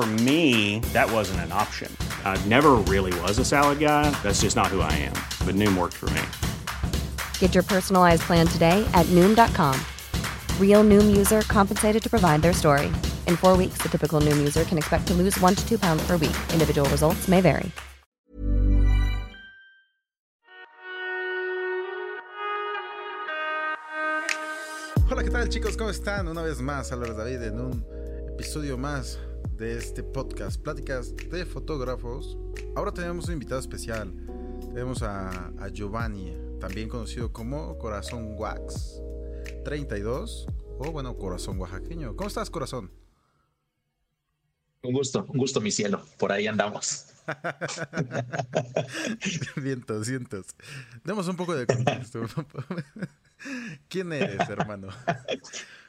For me, that wasn't an option. I never really was a salad guy. That's just not who I am. But Noom worked for me. Get your personalized plan today at Noom.com. Real Noom user compensated to provide their story. In four weeks, the typical Noom user can expect to lose one to two pounds per week. Individual results may vary. Hola, ¿qué tal chicos? ¿Cómo están? Una vez más, Álvaro David en un episodio más de este podcast, Pláticas de Fotógrafos. Ahora tenemos un invitado especial. Tenemos a, a Giovanni, también conocido como Corazón Wax 32, o bueno, Corazón Oaxaqueño. ¿Cómo estás, Corazón? Un gusto, un gusto, mi cielo. Por ahí andamos. vientos, vientos. Demos un poco de contexto. ¿Quién eres, hermano?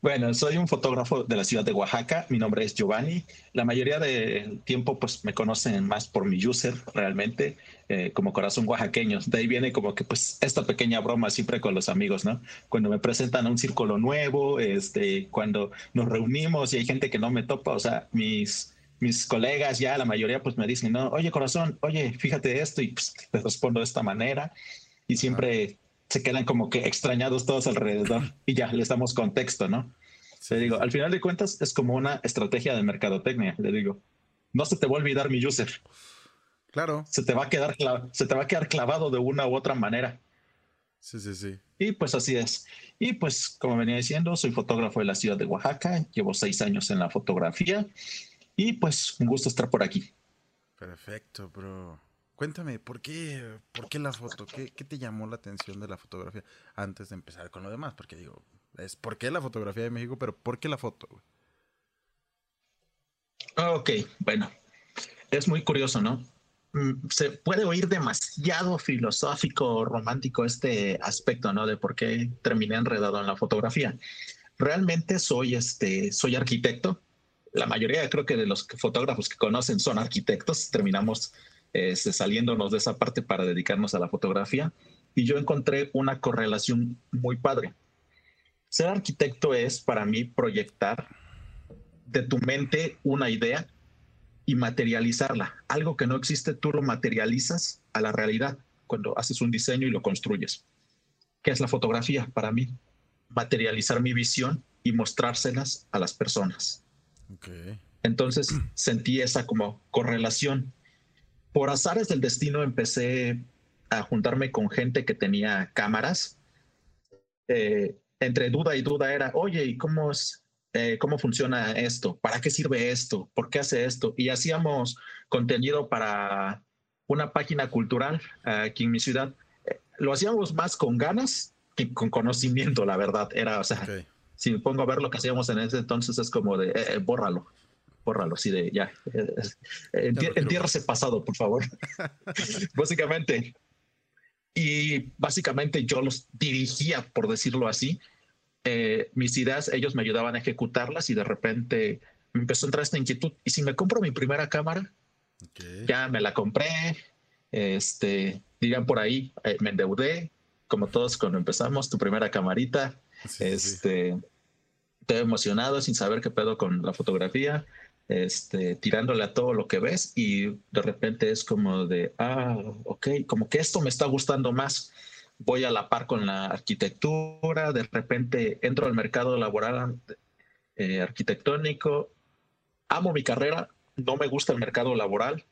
Bueno, soy un fotógrafo de la ciudad de Oaxaca. Mi nombre es Giovanni. La mayoría del tiempo, pues, me conocen más por mi user, realmente, eh, como corazón oaxaqueño. De ahí viene como que, pues, esta pequeña broma siempre con los amigos, ¿no? Cuando me presentan a un círculo nuevo, este, cuando nos reunimos y hay gente que no me topa, o sea, mis mis colegas ya, la mayoría, pues me dicen, no, oye corazón, oye, fíjate esto, y pues les respondo de esta manera, y siempre se quedan como que extrañados todos alrededor, y ya les damos contexto, ¿no? Le digo, al final de cuentas es como una estrategia de mercadotecnia, le digo, no se te va a olvidar mi user. Claro. Se te va a quedar, se te va a quedar clavado de una u otra manera. Sí, sí, sí. Y pues así es. Y pues, como venía diciendo, soy fotógrafo de la ciudad de Oaxaca, llevo seis años en la fotografía y pues un gusto estar por aquí. Perfecto, bro. Cuéntame, ¿por qué, por qué la foto? ¿Qué, ¿Qué, te llamó la atención de la fotografía antes de empezar con lo demás? Porque digo, es ¿por qué la fotografía de México? Pero ¿por qué la foto? Ok, bueno, es muy curioso, ¿no? Mm, se puede oír demasiado filosófico, romántico este aspecto, ¿no? De por qué terminé enredado en la fotografía. Realmente soy, este, soy arquitecto, la mayoría creo que de los fotógrafos que conocen son arquitectos, terminamos este, saliéndonos de esa parte para dedicarnos a la fotografía y yo encontré una correlación muy padre. Ser arquitecto es para mí proyectar de tu mente una idea y materializarla. Algo que no existe, tú lo materializas a la realidad cuando haces un diseño y lo construyes. ¿Qué es la fotografía para mí? Materializar mi visión y mostrárselas a las personas. Entonces sentí esa como correlación. Por azares del destino empecé a juntarme con gente que tenía cámaras. Eh, entre duda y duda era, oye, ¿y cómo es, eh, cómo funciona esto? ¿Para qué sirve esto? ¿Por qué hace esto? Y hacíamos contenido para una página cultural aquí en mi ciudad. Eh, lo hacíamos más con ganas que con conocimiento, la verdad. Era, o sea, si me pongo a ver lo que hacíamos en ese entonces, es como de, eh, eh bórralo, bórralo, así de, ya, eh, eh ese pasado, por favor. básicamente. Y básicamente yo los dirigía, por decirlo así. Eh, mis ideas, ellos me ayudaban a ejecutarlas y de repente me empezó a entrar esta inquietud. ¿Y si me compro mi primera cámara? Ya me la compré, este, dirían por ahí, me endeudé, como todos cuando empezamos, tu primera camarita, este, te emocionado sin saber qué pedo con la fotografía, este, tirándole a todo lo que ves y de repente es como de, ah, ok, como que esto me está gustando más. Voy a la par con la arquitectura, de repente entro al mercado laboral eh, arquitectónico, amo mi carrera, no me gusta el mercado laboral,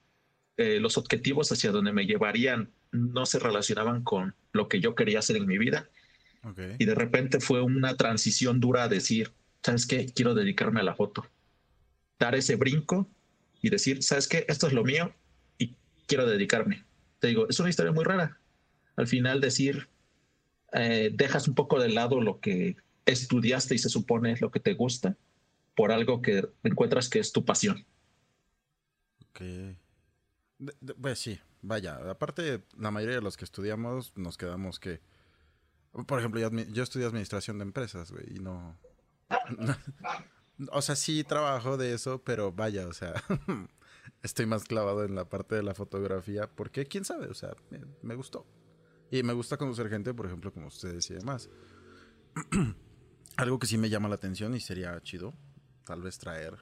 eh, los objetivos hacia donde me llevarían no se relacionaban con lo que yo quería hacer en mi vida. Y de repente fue una transición dura a decir, ¿sabes qué? Quiero dedicarme a la foto. Dar ese brinco y decir, ¿sabes qué? Esto es lo mío y quiero dedicarme. Te digo, es una historia muy rara. Al final decir, eh, dejas un poco de lado lo que estudiaste y se supone es lo que te gusta por algo que encuentras que es tu pasión. Ok. pues sí, vaya, aparte la mayoría de los que estudiamos nos quedamos que, por ejemplo, yo, yo estudié administración de empresas, güey, y no, o sea, sí trabajo de eso, pero vaya, o sea, estoy más clavado en la parte de la fotografía porque, quién sabe, o sea, me, gustó. Y me gusta conocer gente, por ejemplo, como ustedes y demás. Algo que sí me llama la atención y sería chido, tal vez traer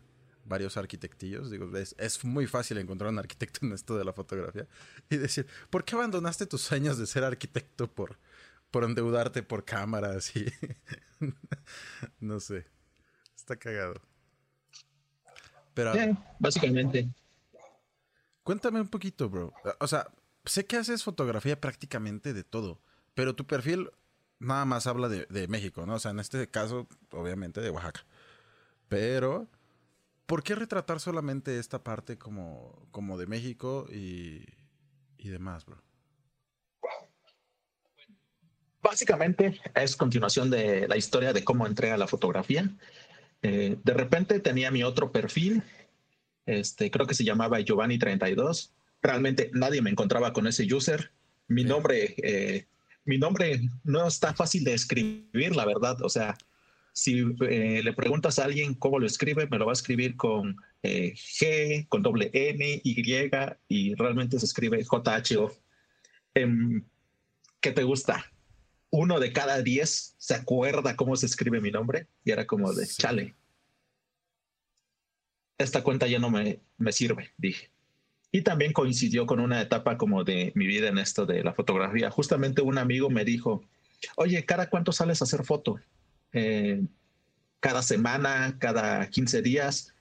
varios arquitectillos. Digo, es, muy fácil encontrar un arquitecto en esto de la fotografía y decir, ¿por qué abandonaste tus sueños de ser arquitecto por, por endeudarte por cámaras y no sé. Está cagado. Pero básicamente. Cuéntame un poquito, bro. O sea, sé que haces fotografía prácticamente de todo, pero tu perfil nada más habla de, de México, ¿no? O sea, en este caso, obviamente de Oaxaca. Pero ¿por qué retratar solamente esta parte como, como de México y, y demás, bro? Básicamente es continuación de la historia de cómo entré a la fotografía. Eh, de repente tenía mi otro perfil, este, creo que se llamaba Giovanni32. Realmente nadie me encontraba con ese user. Mi nombre, eh, mi nombre no está fácil de escribir, la verdad. O sea, si eh, le preguntas a alguien cómo lo escribe, me lo va a escribir con eh, G, con doble N, Y, y realmente se escribe JHO. Em, ¿Qué te gusta? Uno de cada diez se acuerda cómo se escribe mi nombre y era como de, chale. Esta cuenta ya no me, me sirve, dije. Y también coincidió con una etapa como de mi vida en esto de la fotografía. Justamente un amigo me dijo, oye, ¿cada cuánto sales a hacer foto? Eh, cada semana, cada 15 días,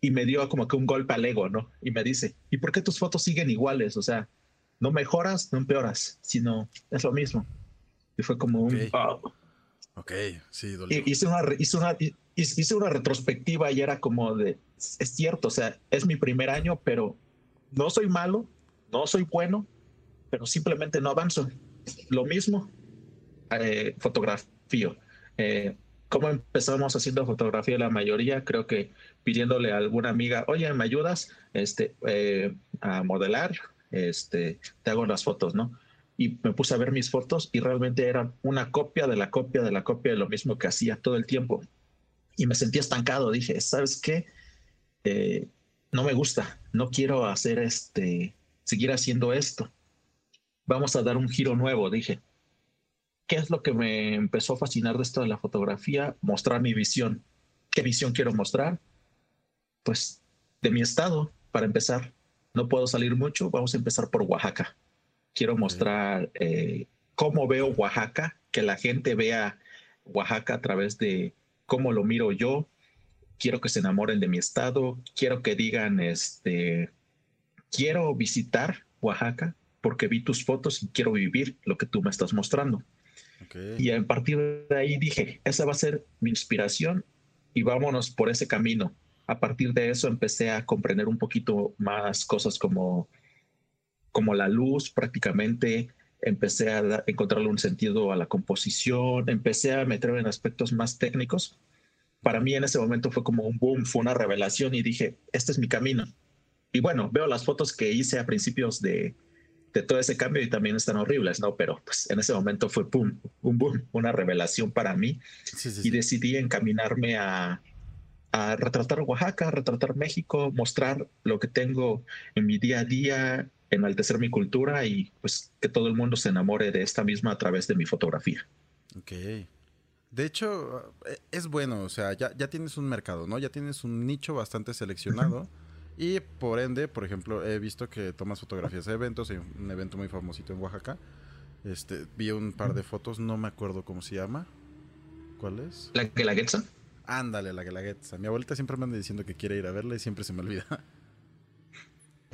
y me dio como que un golpe al ego, ¿no? Y me dice, ¿y por qué tus fotos siguen iguales? O sea, no mejoras, no empeoras, sino es lo mismo. Y fue como un... Ok, sí, Hice una, hice, una, hice una retrospectiva y era como de, es cierto, o sea, es mi primer año, pero no soy malo, no soy bueno, pero simplemente no avanzo. Lo mismo, eh, fotografía. Eh, ¿Cómo empezamos haciendo fotografía la mayoría? Creo que pidiéndole a alguna amiga, oye, ¿me ayudas este, eh, a modelar? Este, te hago las fotos, ¿no? Y me puse a ver mis fotos y realmente eran una copia de la copia de la copia de lo mismo que hacía todo el tiempo. Y me sentí estancado. Dije, ¿sabes qué? Eh, no me gusta. No quiero hacer este, seguir haciendo esto. Vamos a dar un giro nuevo, dije. ¿Qué es lo que me empezó a fascinar de esto de la fotografía? Mostrar mi visión. ¿Qué visión quiero mostrar? Pues de mi estado, para empezar. No puedo salir mucho, vamos a empezar por Oaxaca. Quiero mostrar eh, cómo veo Oaxaca, que la gente vea Oaxaca a través de cómo lo miro yo. Quiero que se enamoren de mi estado. Quiero que digan, este, quiero visitar Oaxaca porque vi tus fotos y quiero vivir lo que tú me estás mostrando. Y a partir de ahí dije, esa va a ser mi inspiración y vámonos por ese camino. A partir de eso empecé a comprender un poquito más cosas como, como la luz prácticamente, empecé a encontrarle un sentido a la composición, empecé a meterme en aspectos más técnicos. Para mí en ese momento fue como un boom, fue una revelación y dije, este es mi camino. Y bueno, veo las fotos que hice a principios de, de todo ese cambio y también están horribles, ¿no? Pero pues en ese momento fue pum, un boom, una revelación para mí y decidí encaminarme a, a retratar Oaxaca, retratar México, mostrar lo que tengo en mi día a día, enaltecer mi cultura y pues que todo el mundo se enamore de esta misma a través de mi fotografía. Ok. De hecho, eh, es bueno, o sea, ya, ya tienes un mercado, ¿no? Ya tienes un nicho bastante seleccionado. Y por ende, por ejemplo, he visto que tomas fotografías de eventos, hay un evento muy famosito en Oaxaca. Este, vi un par de fotos, no me acuerdo cómo se llama. ¿Cuál es? ¿La Guelaguetza? Ándale, la Guelaguetza. Mi abuelita siempre me anda diciendo que quiere ir a verla y siempre se me olvida.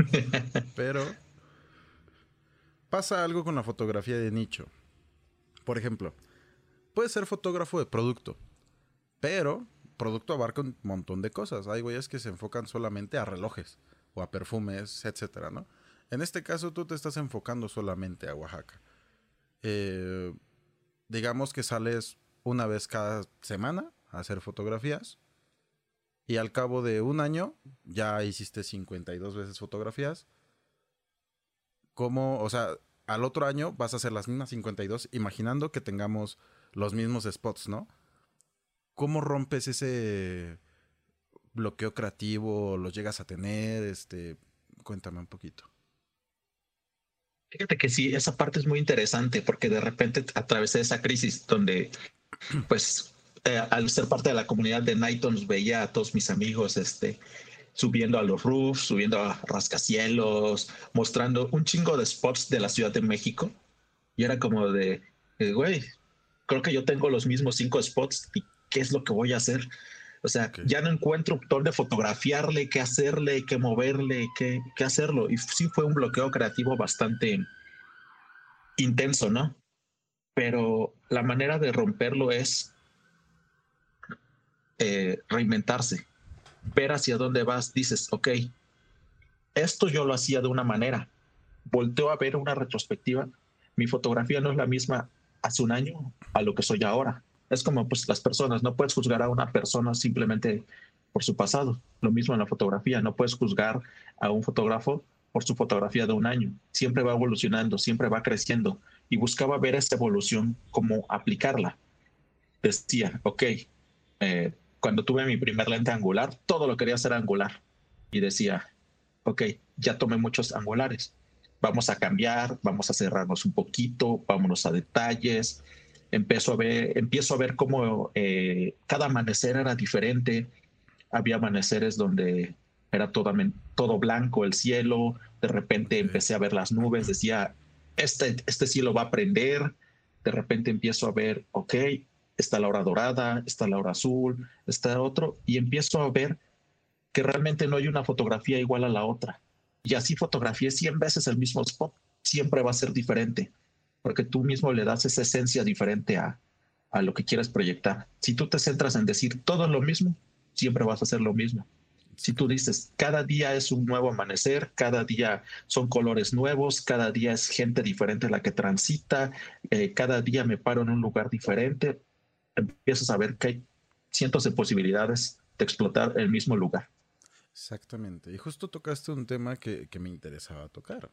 Pero pasa algo con la fotografía de nicho. Por ejemplo, puedes ser fotógrafo de producto, pero producto abarca un montón de cosas. Hay güeyes que se enfocan solamente a relojes o a perfumes, etcétera, ¿no? En este caso tú te estás enfocando solamente a Oaxaca. Eh, digamos que sales una vez cada semana a hacer fotografías y al cabo de un año ya hiciste 52 veces fotografías. ¿Cómo, o sea, al otro año vas a hacer las mismas 52 imaginando que tengamos los mismos spots, ¿no? ¿Cómo rompes ese bloqueo creativo? ¿Lo llegas a tener? Este, cuéntame un poquito. Fíjate que sí, esa parte es muy interesante porque de repente atravesé esa crisis donde, pues, eh, al ser parte de la comunidad de Nightons, veía a todos mis amigos este, subiendo a los roofs, subiendo a rascacielos, mostrando un chingo de spots de la Ciudad de México. Y era como de, eh, güey, creo que yo tengo los mismos cinco spots y qué es lo que voy a hacer. O sea, ya no encuentro dónde fotografiarle, qué hacerle, qué moverle, qué, qué hacerlo. Y sí fue un bloqueo creativo bastante intenso, ¿no? Pero la manera de romperlo es eh, reinventarse, ver hacia dónde vas, dices, ok, esto yo lo hacía de una manera, volteo a ver una retrospectiva, mi fotografía no es la misma hace un año a lo que soy ahora. Es como pues las personas, no puedes juzgar a una persona simplemente por su pasado. Lo mismo en la fotografía, no puedes juzgar a un fotógrafo por su fotografía de un año. Siempre va evolucionando, siempre va creciendo y buscaba ver esa evolución, cómo aplicarla. Decía, ok, eh, cuando tuve mi primer lente angular, todo lo quería hacer angular. Y decía, ok, ya tomé muchos angulares. Vamos a cambiar, vamos a cerrarnos un poquito, vámonos a detalles. Empiezo a ver, empiezo a ver cómo eh, cada amanecer era diferente. Había amaneceres donde era todo, todo blanco el cielo. De repente empecé a ver las nubes, decía, este, este cielo va a prender. De repente empiezo a ver, ok, está la hora dorada, está la hora azul, está otro, y empiezo a ver que realmente no hay una fotografía igual a la otra. Y así fotografié 100 veces el mismo spot, siempre va a ser diferente, porque tú mismo le das esa esencia diferente a, a lo que quieres proyectar. Si tú te centras en decir todo lo mismo, siempre vas a hacer lo mismo. Si tú dices, cada día es un nuevo amanecer, cada día son colores nuevos, cada día es gente diferente la que transita, eh, cada día me paro en un lugar diferente, empiezas a ver que hay cientos de posibilidades de explotar el mismo lugar. Exactamente. Y justo tocaste un tema que, me interesaba tocar.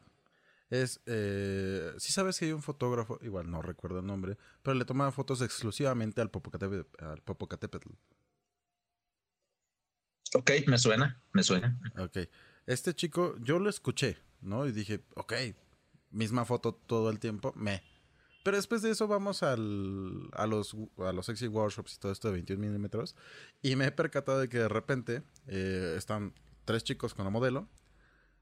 Es, eh, si sabes que hay un fotógrafo, igual no recuerdo el nombre, pero le tomaba fotos exclusivamente al Popocatépetl. Al Popocatépetl. Ok, me suena, me suena. Ok. Este chico, yo lo escuché, ¿no? Y dije, ok, misma foto todo el tiempo, me. Pero después de eso vamos al, a, los, a los sexy workshops y todo esto de 21 milímetros. Y me he percatado de que de repente eh, están tres chicos con la modelo.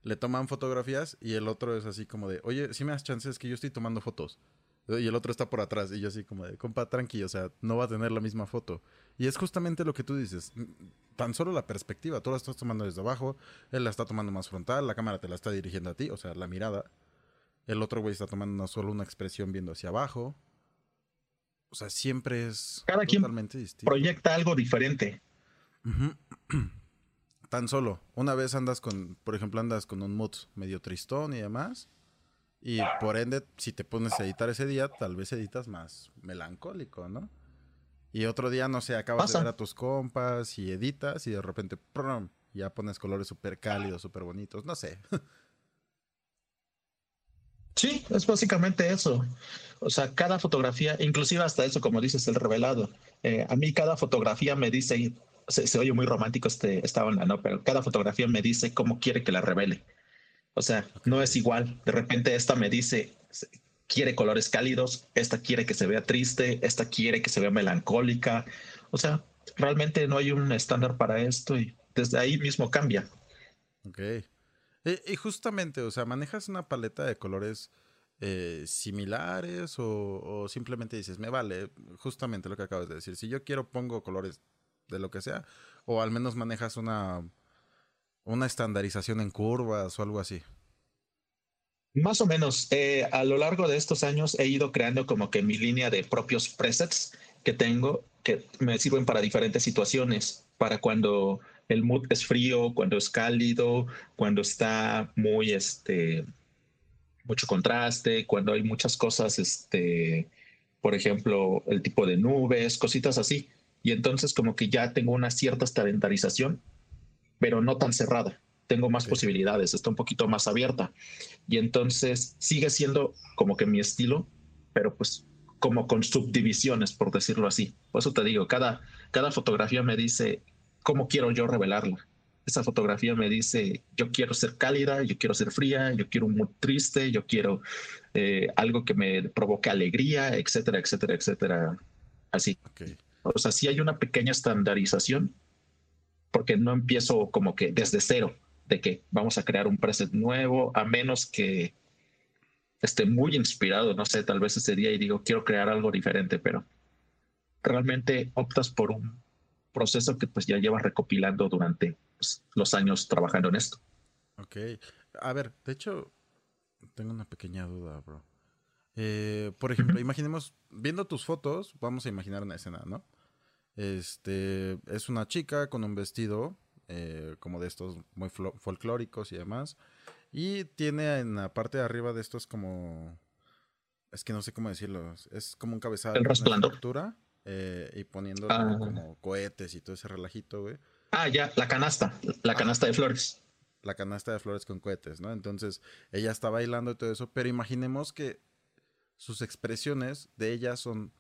Le toman fotografías y el otro es así como de, oye, si me das chances que yo estoy tomando fotos. Y el otro está por atrás. Y yo así como de, compa, tranquilo, o sea, no va a tener la misma foto. Y es justamente lo que tú dices. Tan solo la perspectiva. Tú la estás tomando desde abajo. Él la está tomando más frontal. La cámara te la está dirigiendo a ti. O sea, la mirada. El otro güey está tomando solo una expresión viendo hacia abajo. O sea, siempre es Cada totalmente quien distinto. Proyecta algo diferente. Tan solo. Una vez andas con, por ejemplo, andas con un mood medio tristón y demás. Y por ende, si te pones a editar ese día, tal vez editas más melancólico, ¿no? Y otro día, no sé, acabas de ver a tus compas y editas y de repente, ¡prum! ya pones colores súper cálidos, súper bonitos, no sé. Sí, es básicamente eso. O sea, cada fotografía, inclusive hasta eso, como dices, el revelado. Eh, a mí cada fotografía me dice, se, oye muy romántico este, esta onda, ¿no? Pero cada fotografía me dice cómo quiere que la revele. O sea, no es igual. De repente esta me dice, quiere colores cálidos, esta quiere que se vea triste, esta quiere que se vea melancólica. O sea, realmente no hay un estándar para esto y desde ahí mismo cambia. Ok. Y, justamente, o sea, ¿manejas una paleta de colores eh, similares o, simplemente dices, me vale, justamente lo que acabas de decir, si yo quiero pongo colores de lo que sea, o al menos manejas una, una estandarización en curvas o algo así. Más o menos, eh, a lo largo de estos años he ido creando como que mi línea de propios presets que tengo que me sirven para diferentes situaciones, para cuando el mood es frío, cuando es cálido, cuando está muy, este, mucho contraste, cuando hay muchas cosas, este, por ejemplo, el tipo de nubes, cositas así. Y entonces como que ya tengo una cierta estandarización, pero no tan cerrada tengo más posibilidades, está un poquito más abierta. Y entonces sigue siendo como que mi estilo, pero pues como con subdivisiones, por decirlo así. Por eso te digo, cada, cada fotografía me dice cómo quiero yo revelarla. Esa fotografía me dice, yo quiero ser cálida, yo quiero ser fría, yo quiero muy triste, yo quiero eh, algo que me provoque alegría, etcétera, etcétera, etcétera. Así. O sea, sí hay una pequeña estandarización, porque no empiezo como que desde cero de que vamos a crear un preset nuevo, a menos que esté muy inspirado, no sé, tal vez ese día y digo, quiero crear algo diferente, pero realmente optas por un proceso que pues ya llevas recopilando durante pues, los años trabajando en esto. Ok. A ver, de hecho, tengo una pequeña duda, bro. Eh, por ejemplo, imaginemos, viendo tus fotos, vamos a imaginar una escena, ¿no? Este, es una chica con un vestido eh, como de estos muy folclóricos y demás. Y tiene en la parte de arriba de estos como... Es que no sé cómo decirlo. Es como un cabezal. El resplandor. Eh, y poniendo ah. como cohetes y todo ese relajito, güey. Ah, ya, la canasta. La ah. canasta de flores. La canasta de flores con cohetes, ¿no? Entonces, ella está bailando y todo eso. Pero imaginemos que sus expresiones de ella son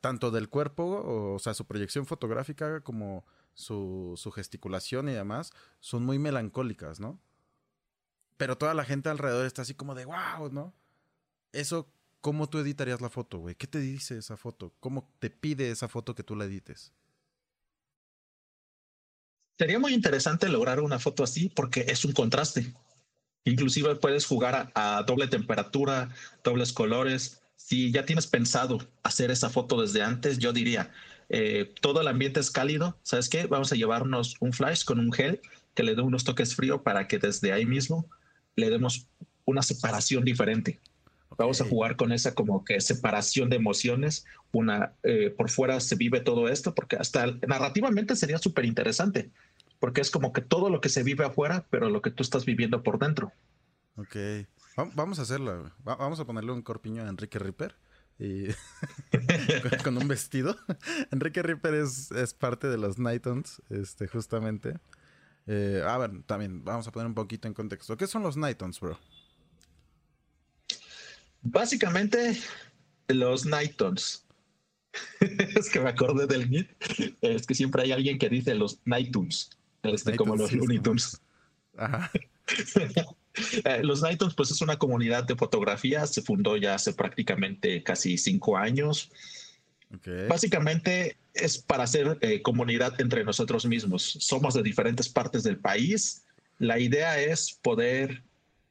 tanto del cuerpo, o sea, su proyección fotográfica, como su, su gesticulación y demás, son muy melancólicas, ¿no? Pero toda la gente alrededor está así como de wow, ¿no? Eso, ¿cómo tú editarías la foto, güey? ¿Qué te dice esa foto? ¿Cómo te pide esa foto que tú la edites? Sería muy interesante lograr una foto así porque es un contraste. Inclusive puedes jugar a, doble temperatura, dobles colores. Si ya tienes pensado hacer esa foto desde antes, yo diría, eh, todo el ambiente es cálido, ¿sabes qué? Vamos a llevarnos un flash con un gel que le dé unos toques frío para que desde ahí mismo le demos una separación diferente. Vamos a jugar con esa como que separación de emociones. Una eh, por fuera se vive todo esto, porque hasta narrativamente sería súper interesante, porque es como que todo lo que se vive afuera, pero lo que tú estás viviendo por dentro. Ok, vamos a hacerlo. Vamos a ponerle un corpiño a Enrique Ripper y con, un vestido. Enrique Ripper es, parte de los Nightons, este, justamente. Eh, a ver, también vamos a poner un poquito en contexto. ¿Qué son los Nightons, bro? Básicamente, los Nightons. es que me acordé del Meet. Es que siempre hay alguien que dice los Nightons. Este, como los Looney Tunes. Ajá. Eh, los Nightons, pues es una comunidad de fotografía, se fundó ya hace prácticamente casi cinco años. Básicamente es para hacer eh, comunidad entre nosotros mismos. Somos de diferentes partes del país. La idea es poder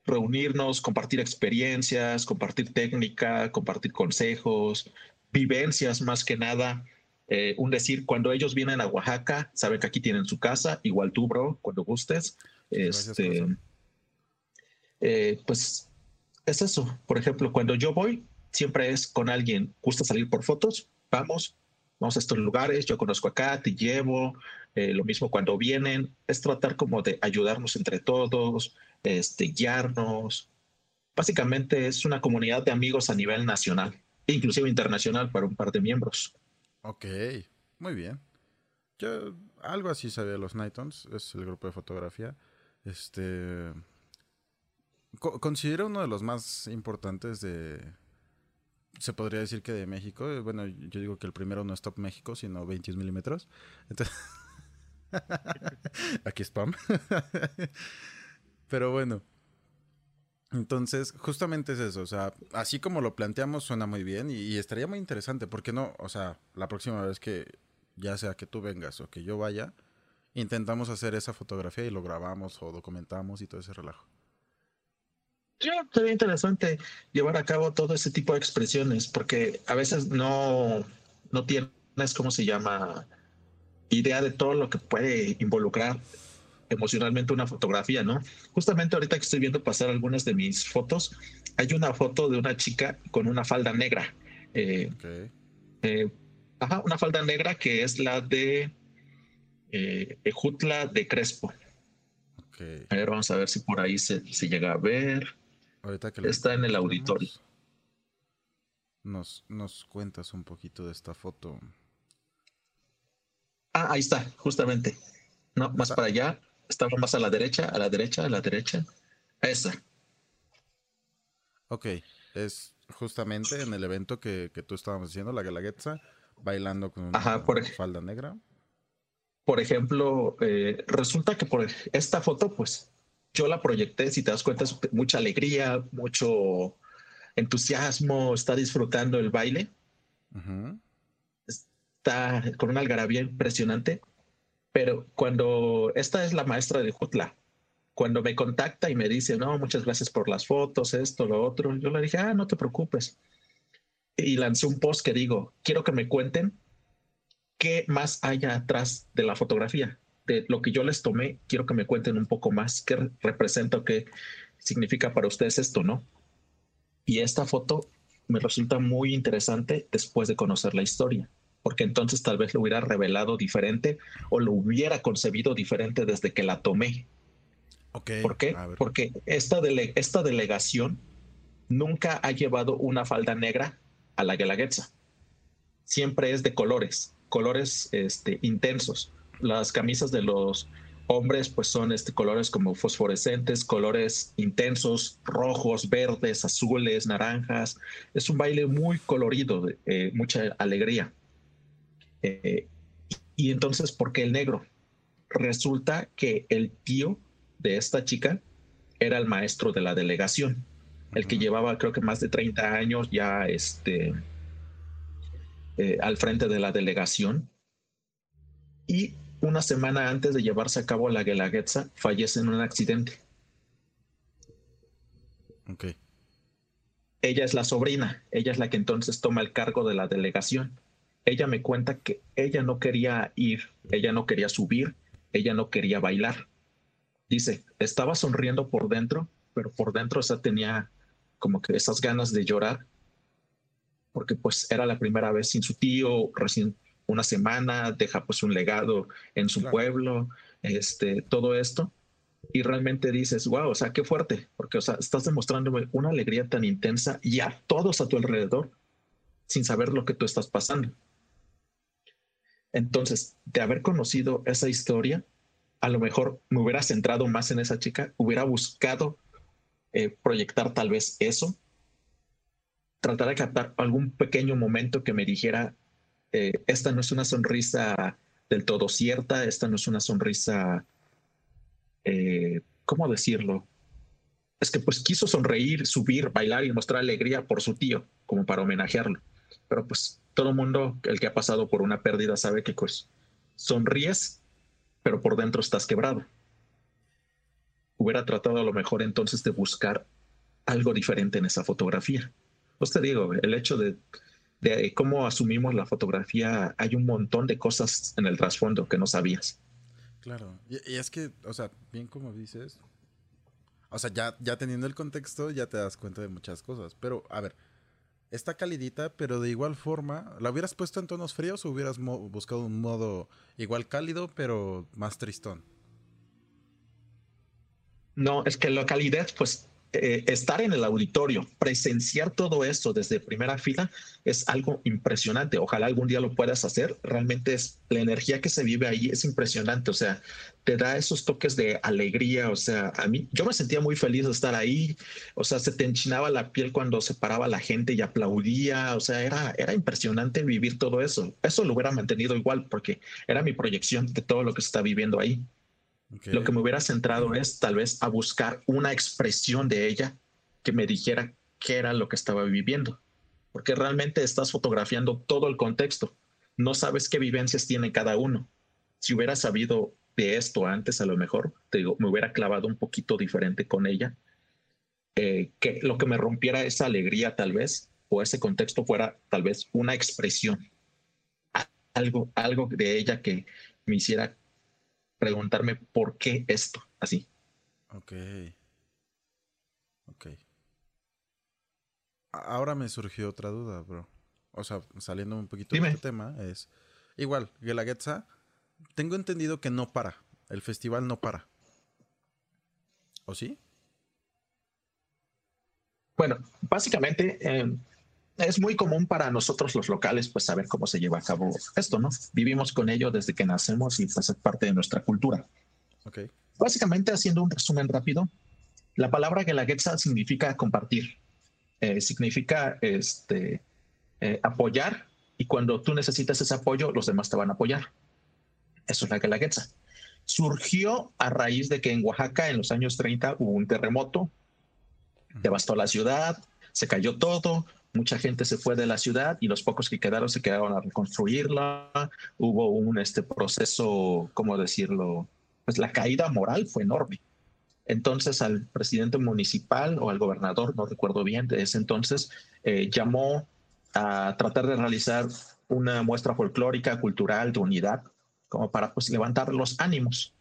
reunirnos, compartir experiencias, compartir técnica, compartir consejos, vivencias más que nada. Eh, un decir, cuando ellos vienen a Oaxaca, saben que aquí tienen su casa, igual tú, bro, cuando gustes. este, eh, pues es eso. Por ejemplo, cuando yo voy, siempre es con alguien, gusta salir por fotos, vamos, vamos a estos lugares, yo conozco acá, te llevo, eh, lo mismo cuando vienen, es tratar como de ayudarnos entre todos, este, guiarnos. Básicamente es una comunidad de amigos a nivel nacional, inclusive internacional para un par de miembros. Ok, muy bien. Yo algo así sabía los Nightons, es el grupo de fotografía. Este, considero uno de los más importantes de. Se podría decir que de México. Bueno, yo digo que el primero no es Top México, sino 21 milímetros. Entonces. Aquí spam. Pero bueno. Entonces, justamente es eso. O sea, así como lo planteamos, suena muy bien y, estaría muy interesante. ¿Por qué no? O sea, la próxima vez que ya sea que tú vengas o que yo vaya, intentamos hacer esa fotografía y lo grabamos o documentamos y todo ese relajo. Sí, sería interesante llevar a cabo todo ese tipo de expresiones, porque a veces no, no tienes, ¿cómo se llama? Idea de todo lo que puede involucrar emocionalmente una fotografía, ¿no? Justamente ahorita que estoy viendo pasar algunas de mis fotos, hay una foto de una chica con una falda negra. Eh, eh, ajá, una falda negra que es la de eh, Ejutla de Crespo. A ver, vamos a ver si por ahí se, llega a ver. Ahorita que Está en el auditorio. Nos, nos cuentas un poquito de esta foto. Ah, ahí está, justamente. No, más para allá. Estaba más a la derecha, a la derecha, a la derecha. Esa. Ok, es justamente en el evento que, tú estábamos diciendo, la Galaguetza, bailando con una falda negra. Por ejemplo, eh, resulta que por esta foto, pues yo la proyecté, si te das cuenta, es mucha alegría, mucho entusiasmo, está disfrutando el baile. Está con una algarabía impresionante. Pero cuando esta es la maestra de Jutla, cuando me contacta y me dice, no, muchas gracias por las fotos, esto, lo otro, yo le dije, ah, no te preocupes. Y lancé un post que digo, quiero que me cuenten qué más hay atrás de la fotografía. De lo que yo les tomé, quiero que me cuenten un poco más qué representa qué significa para ustedes esto, ¿no? Y esta foto me resulta muy interesante después de conocer la historia porque entonces tal vez lo hubiera revelado diferente o lo hubiera concebido diferente desde que la tomé. ¿Por qué? Porque esta, esta delegación nunca ha llevado una falda negra a la Guelaguetza. Siempre es de colores, colores este, intensos. Las camisas de los hombres pues son este, colores como fosforescentes, colores intensos, rojos, verdes, azules, naranjas. Es un baile muy colorido, eh, mucha alegría. Eh, y entonces, ¿por qué el negro? Resulta que el tío de esta chica era el maestro de la delegación, el que llevaba creo que más de 30 años ya este, eh, al frente de la delegación. Y una semana antes de llevarse a cabo la Guelaguetza, fallece en un accidente. Okay. Ella es la sobrina, ella es la que entonces toma el cargo de la delegación ella me cuenta que ella no quería ir, ella no quería subir, ella no quería bailar. Dice, estaba sonriendo por dentro, pero por dentro ya tenía como que esas ganas de llorar, porque pues era la primera vez sin su tío, recién una semana, deja pues un legado en su pueblo, este, todo esto. Y realmente dices, wow, o sea, qué fuerte, porque o sea, estás demostrándome una alegría tan intensa y a todos a tu alrededor sin saber lo que tú estás pasando. Entonces, de haber conocido esa historia, a lo mejor me hubiera centrado más en esa chica, hubiera buscado eh, proyectar tal vez eso, tratar de captar algún pequeño momento que me dijera, eh, esta no es una sonrisa del todo cierta, esta no es una sonrisa, eh, ¿cómo decirlo? Es que pues quiso sonreír, subir, bailar y mostrar alegría por su tío, como para homenajearlo. Pero pues todo el mundo, el que ha pasado por una pérdida, sabe que pues sonríes, pero por dentro estás quebrado. Hubiera tratado a lo mejor entonces de buscar algo diferente en esa fotografía. Pues te digo, el hecho de, cómo asumimos la fotografía, hay un montón de cosas en el trasfondo que no sabías. Claro, y, es que, o sea, bien como dices, o sea, ya, ya teniendo el contexto, ya te das cuenta de muchas cosas. Pero, a ver, está calidita, pero de igual forma, ¿la hubieras puesto en tonos fríos o hubieras buscado un modo igual cálido, pero más tristón? No, es que la calidez, pues eh, estar en el auditorio, presenciar todo esto desde primera fila es algo impresionante. Ojalá algún día lo puedas hacer. Realmente es la energía que se vive ahí es impresionante. O sea, te da esos toques de alegría. O sea, a mí, yo me sentía muy feliz de estar ahí. O sea, se te enchinaba la piel cuando se paraba la gente y aplaudía. O sea, era, era impresionante vivir todo eso. Eso lo hubiera mantenido igual porque era mi proyección de todo lo que se está viviendo ahí. Lo que me hubiera centrado es tal vez a buscar una expresión de ella que me dijera qué era lo que estaba viviendo, porque realmente estás fotografiando todo el contexto, no sabes qué vivencias tiene cada uno. Si hubiera sabido de esto antes, a lo mejor, te digo, me hubiera clavado un poquito diferente con ella, eh, que lo que me rompiera esa alegría tal vez, o ese contexto fuera tal vez una expresión, algo, algo de ella que me hiciera preguntarme por qué esto, así. Ok. Ok. Ahora me surgió otra duda, bro. O sea, saliendo un poquito de este tema, es igual, Guelaguetza, tengo entendido que no para. El festival no para. ¿O sí? Bueno, básicamente eh, es muy común para nosotros los locales pues saber cómo se lleva a cabo esto, ¿no? Vivimos con ello desde que nacemos y pues es parte de nuestra cultura. Okay. Básicamente, haciendo un resumen rápido, la palabra Guelaguetza significa compartir, eh, significa este, eh, apoyar y cuando tú necesitas ese apoyo, los demás te van a apoyar. Eso es la Guelaguetza. Surgió a raíz de que en Oaxaca en los años 30 hubo un terremoto, devastó la ciudad, se cayó todo, mucha gente se fue de la ciudad y los pocos que quedaron se quedaron a reconstruirla. Hubo un este proceso, ¿cómo decirlo? Pues la caída moral fue enorme. Entonces al presidente municipal o al gobernador, no recuerdo bien, de ese entonces, eh, llamó a tratar de realizar una muestra folclórica, cultural, de unidad, como para pues levantar los ánimos.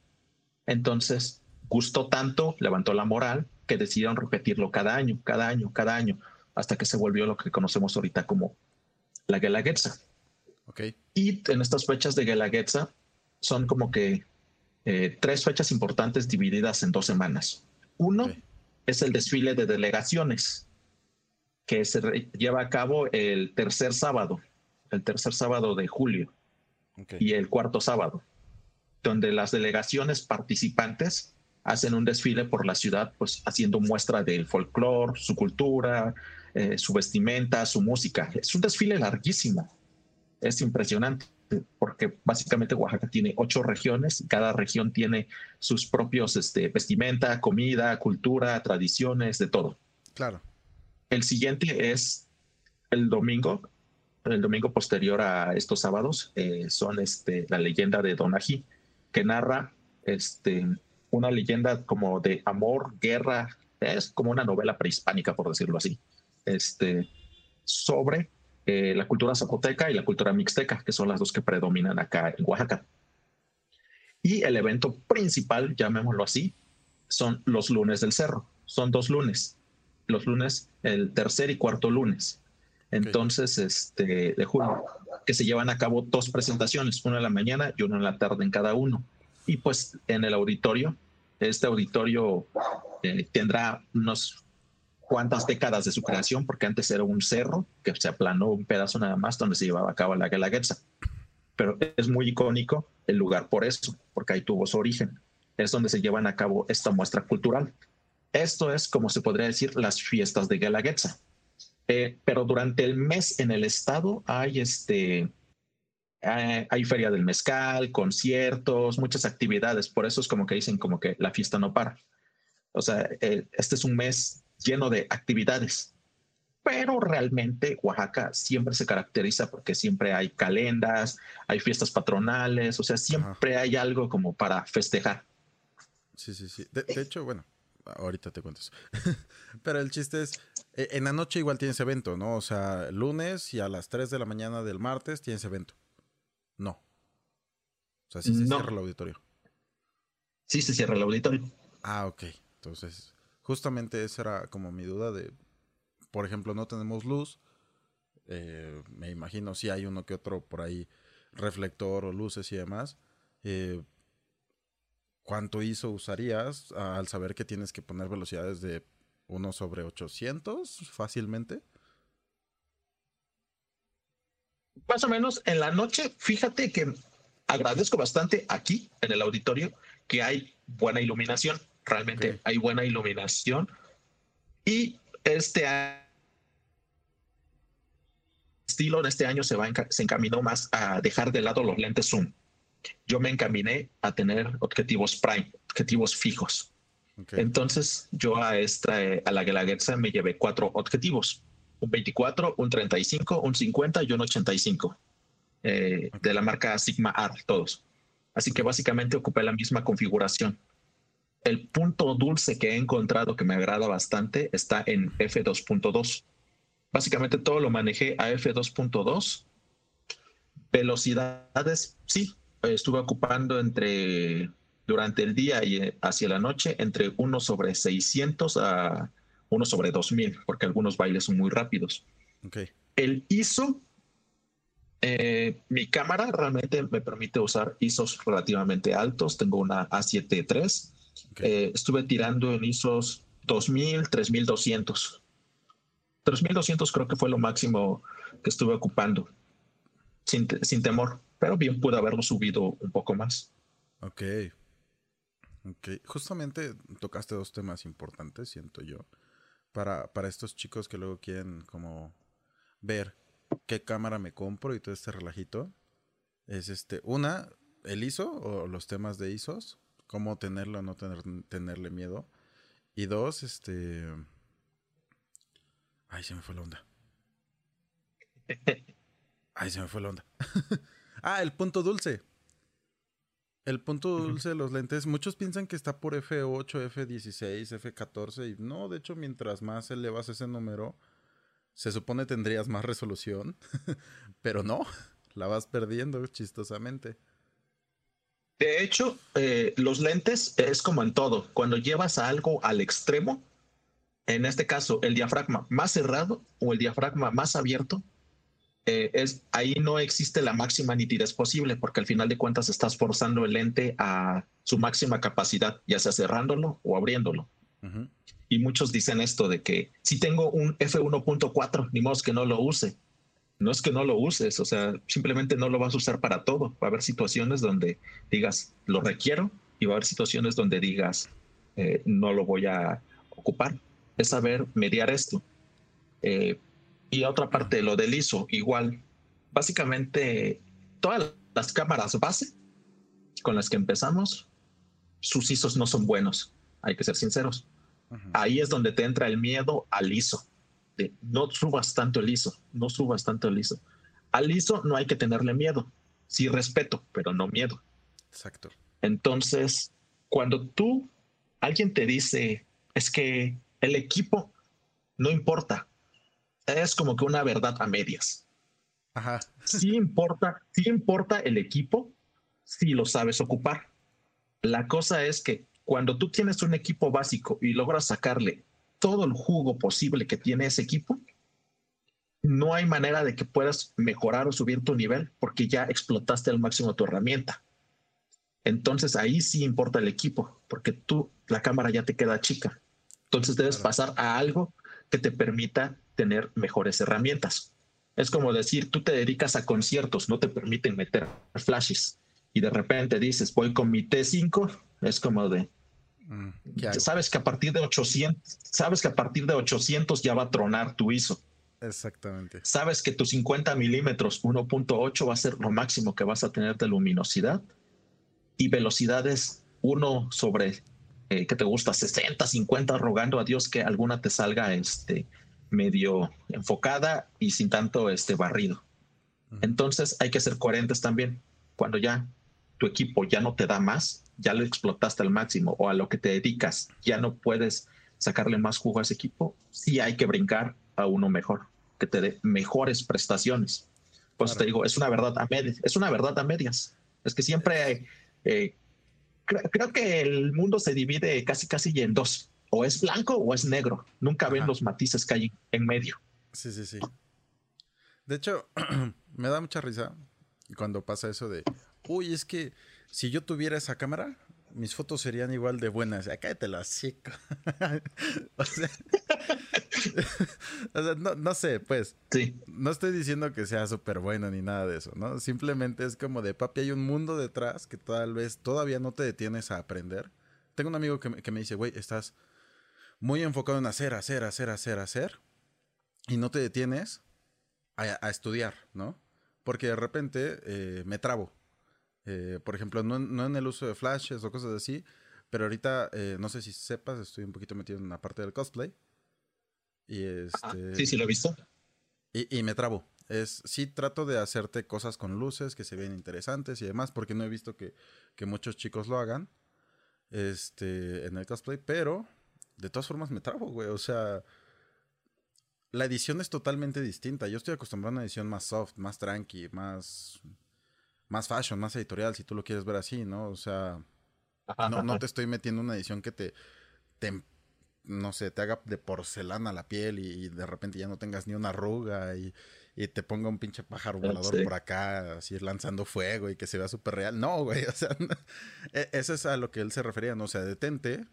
Entonces gustó tanto, levantó la moral, que decidieron repetirlo cada año, cada año, cada año, hasta que se volvió lo que conocemos ahorita como la Guelaguetza. Okay. Y en estas fechas de Guelaguetza son como que eh, tres fechas importantes divididas en dos semanas. Uno es el desfile de delegaciones, que se lleva a cabo el tercer sábado, el tercer sábado de julio y el cuarto sábado, donde las delegaciones participantes hacen un desfile por la ciudad, pues haciendo muestra del folclore, su cultura, eh, su vestimenta, su música. Es un desfile larguísimo, es impresionante porque básicamente Oaxaca tiene ocho regiones y cada región tiene sus propios este, vestimenta, comida, cultura, tradiciones, de todo. Claro. El siguiente es el domingo, el domingo posterior a estos sábados, eh, son este, la leyenda de Donají, que narra este, una leyenda como de amor, guerra, es como una novela prehispánica, por decirlo así, este, sobre eh, la cultura zapoteca y la cultura mixteca, que son las dos que predominan acá en Oaxaca. Y el evento principal, llamémoslo así, son los lunes del cerro. Son dos lunes. Los lunes, el tercer y cuarto lunes. Entonces, este, de julio, que se llevan a cabo dos presentaciones, una en la mañana y una en la tarde en cada uno. Y pues en el auditorio, este auditorio eh, tendrá unos cuántas décadas de su creación, porque antes era un cerro que se aplanó un pedazo nada más donde se llevaba a cabo la Guelaguetza. Pero es muy icónico el lugar por eso, porque ahí tuvo su origen. Es donde se llevan a cabo esta muestra cultural. Esto es, como se podría decir, las fiestas de Guelaguetza. Eh, pero durante el mes en el estado hay este, eh, hay feria del mezcal, conciertos, muchas actividades. Por eso es como que dicen como que la fiesta no para. O sea, este es un mes lleno de actividades. Pero realmente Oaxaca siempre se caracteriza porque siempre hay calendas, hay fiestas patronales, o sea, siempre hay algo como para festejar. Sí, sí, sí. De, hecho, bueno, ahorita te cuento Pero el chiste es, e, en la noche igual tienes evento, ¿no? O sea, lunes y a las 3 de la mañana del martes tienes evento. No. O sea, sí se cierra el auditorio. Sí se cierra el auditorio. Ah, ok. Entonces, justamente esa era como mi duda de, por ejemplo, no tenemos luz. Eh, me imagino si hay uno que otro por ahí, reflector o luces y demás. Eh, ¿Cuánto ISO usarías al saber que tienes que poner velocidades de 1 sobre 800 fácilmente? Más o menos en la noche, fíjate que agradezco bastante aquí en el auditorio que hay buena iluminación Realmente hay buena iluminación. Y este estilo en este año se, va se encaminó más a dejar de lado los lentes zoom. Yo me encaminé a tener objetivos prime, objetivos fijos. Entonces yo a esta a la Guelaguetza me llevé cuatro objetivos, un 24, un 35, un 50 y un 85 eh, de la marca Sigma R, todos. Así que básicamente ocupé la misma configuración el punto dulce que he encontrado que me agrada bastante está en F2.2. Básicamente todo lo manejé a F2.2. Velocidades, sí, estuve ocupando entre durante el día y eh, hacia la noche entre 1 sobre 600 a 1 sobre 2000, porque algunos bailes son muy rápidos. Ok. El ISO, eh, mi cámara realmente me permite usar ISOs relativamente altos. Tengo una A7 III. Eh, estuve tirando en ISOs 2000, 3200. 3200 creo que fue lo máximo que estuve ocupando, sin, sin temor, pero bien pude haberlo subido un poco más. Ok. Ok. Justamente tocaste dos temas importantes, siento yo, para, para estos chicos que luego quieren como ver qué cámara me compro y todo este relajito. Es este, una, el ISO o los temas de ISOs, cómo tenerlo o no tener, tenerle miedo. Y dos, este... Ay, se me fue la onda. Ay, se me fue la onda. ah, el punto dulce. El punto dulce de los lentes, muchos piensan que está por F8, F16, F14 y no, de hecho mientras más elevas ese número, se supone tendrías más resolución, pero no, la vas perdiendo chistosamente. De hecho, eh, los lentes es como en todo, cuando llevas algo al extremo, en este caso el diafragma más cerrado o el diafragma más abierto, eh, es, ahí no existe la máxima nitidez posible, porque al final de cuentas estás forzando el lente a su máxima capacidad, ya sea cerrándolo o abriéndolo. Y muchos dicen esto de que si tengo un F1.4, ni modo que no lo use. No es que no lo uses, o sea, simplemente no lo vas a usar para todo. Va a haber situaciones donde digas, lo requiero, y va a haber situaciones donde digas, eh, no lo voy a ocupar. Es saber mediar esto. Eh, y otra parte, lo del ISO, igual. Básicamente, todas las cámaras base con las que empezamos, sus ISOs no son buenos, hay que ser sinceros. Ahí es donde te entra el miedo al ISO. De, no subas tanto el ISO, no subas tanto el ISO. Al ISO no hay que tenerle miedo, sí respeto, pero no miedo. Exacto. Entonces, cuando tú, alguien te dice, es que el equipo no importa, es como que una verdad a medias. Ajá. Sí importa, sí importa el equipo si lo sabes ocupar. La cosa es que cuando tú tienes un equipo básico y logras sacarle todo el jugo posible que tiene ese equipo, no hay manera de que puedas mejorar o subir tu nivel porque ya explotaste al máximo tu herramienta. Entonces ahí sí importa el equipo, porque tú, la cámara ya te queda chica. Entonces debes pasar a algo que te permita tener mejores herramientas. Es como decir, tú te dedicas a conciertos, no te permiten meter flashes y de repente dices, voy con mi T5, es como de, sabes que a partir de 800, sabes que a partir de 800 ya va a tronar tu ISO. Exactamente. Sabes que tu 50 milímetros 1.8 va a ser lo máximo que vas a tener de luminosidad y velocidades 1 sobre, eh, que te gusta? 60, 50, rogando a Dios que alguna te salga este, medio enfocada y sin tanto este barrido. Entonces hay que ser coherentes también. Cuando ya tu equipo ya no te da más, ya lo explotaste al máximo o a lo que te dedicas, ya no puedes sacarle más jugo a ese equipo, sí hay que brincar a uno mejor, que te dé mejores prestaciones. Pues te digo, es una verdad a medias, es una verdad a medias. Es que siempre eh, creo que el mundo se divide casi casi en dos o es blanco o es negro. Nunca ven los matices que hay en medio. Sí, sí, sí. De hecho, me da mucha risa cuando pasa eso de, uy, es que si yo tuviera esa cámara, mis fotos serían igual de buenas. Acá te lo así. o sea, no, no, sé, pues. Sí. No estoy diciendo que sea súper bueno ni nada de eso, ¿no? Simplemente es como de, papi, hay un mundo detrás que tal vez todavía no te detienes a aprender. Tengo un amigo que que me dice, güey, estás muy enfocado en hacer, hacer, hacer, hacer, hacer, y no te detienes a, estudiar, ¿no? Porque de repente eh, me trabo. Eh, por ejemplo, no, en el uso de flashes o cosas así, pero ahorita, eh, no sé si sepas, estoy un poquito metido en la parte del cosplay. Y este... sí, sí, lo he visto. Y, me trabo. Es, sí trato de hacerte cosas con luces que se ven interesantes y demás, porque no he visto que, que muchos chicos lo hagan este, en el cosplay, pero de todas formas me trabo, güey. O sea, la edición es totalmente distinta. Yo estoy acostumbrado a una edición más soft, más tranqui, más, más fashion, más editorial, si tú lo quieres ver así, ¿no? O sea, no, no te estoy metiendo una edición que te, te no sé, te haga de porcelana la piel y, de repente ya no tengas ni una arruga y, te ponga un pinche pájaro volador por acá, así lanzando fuego y que se vea súper real. No, güey, o sea, e, eso es a lo que él se refería, ¿no? O sea, detente,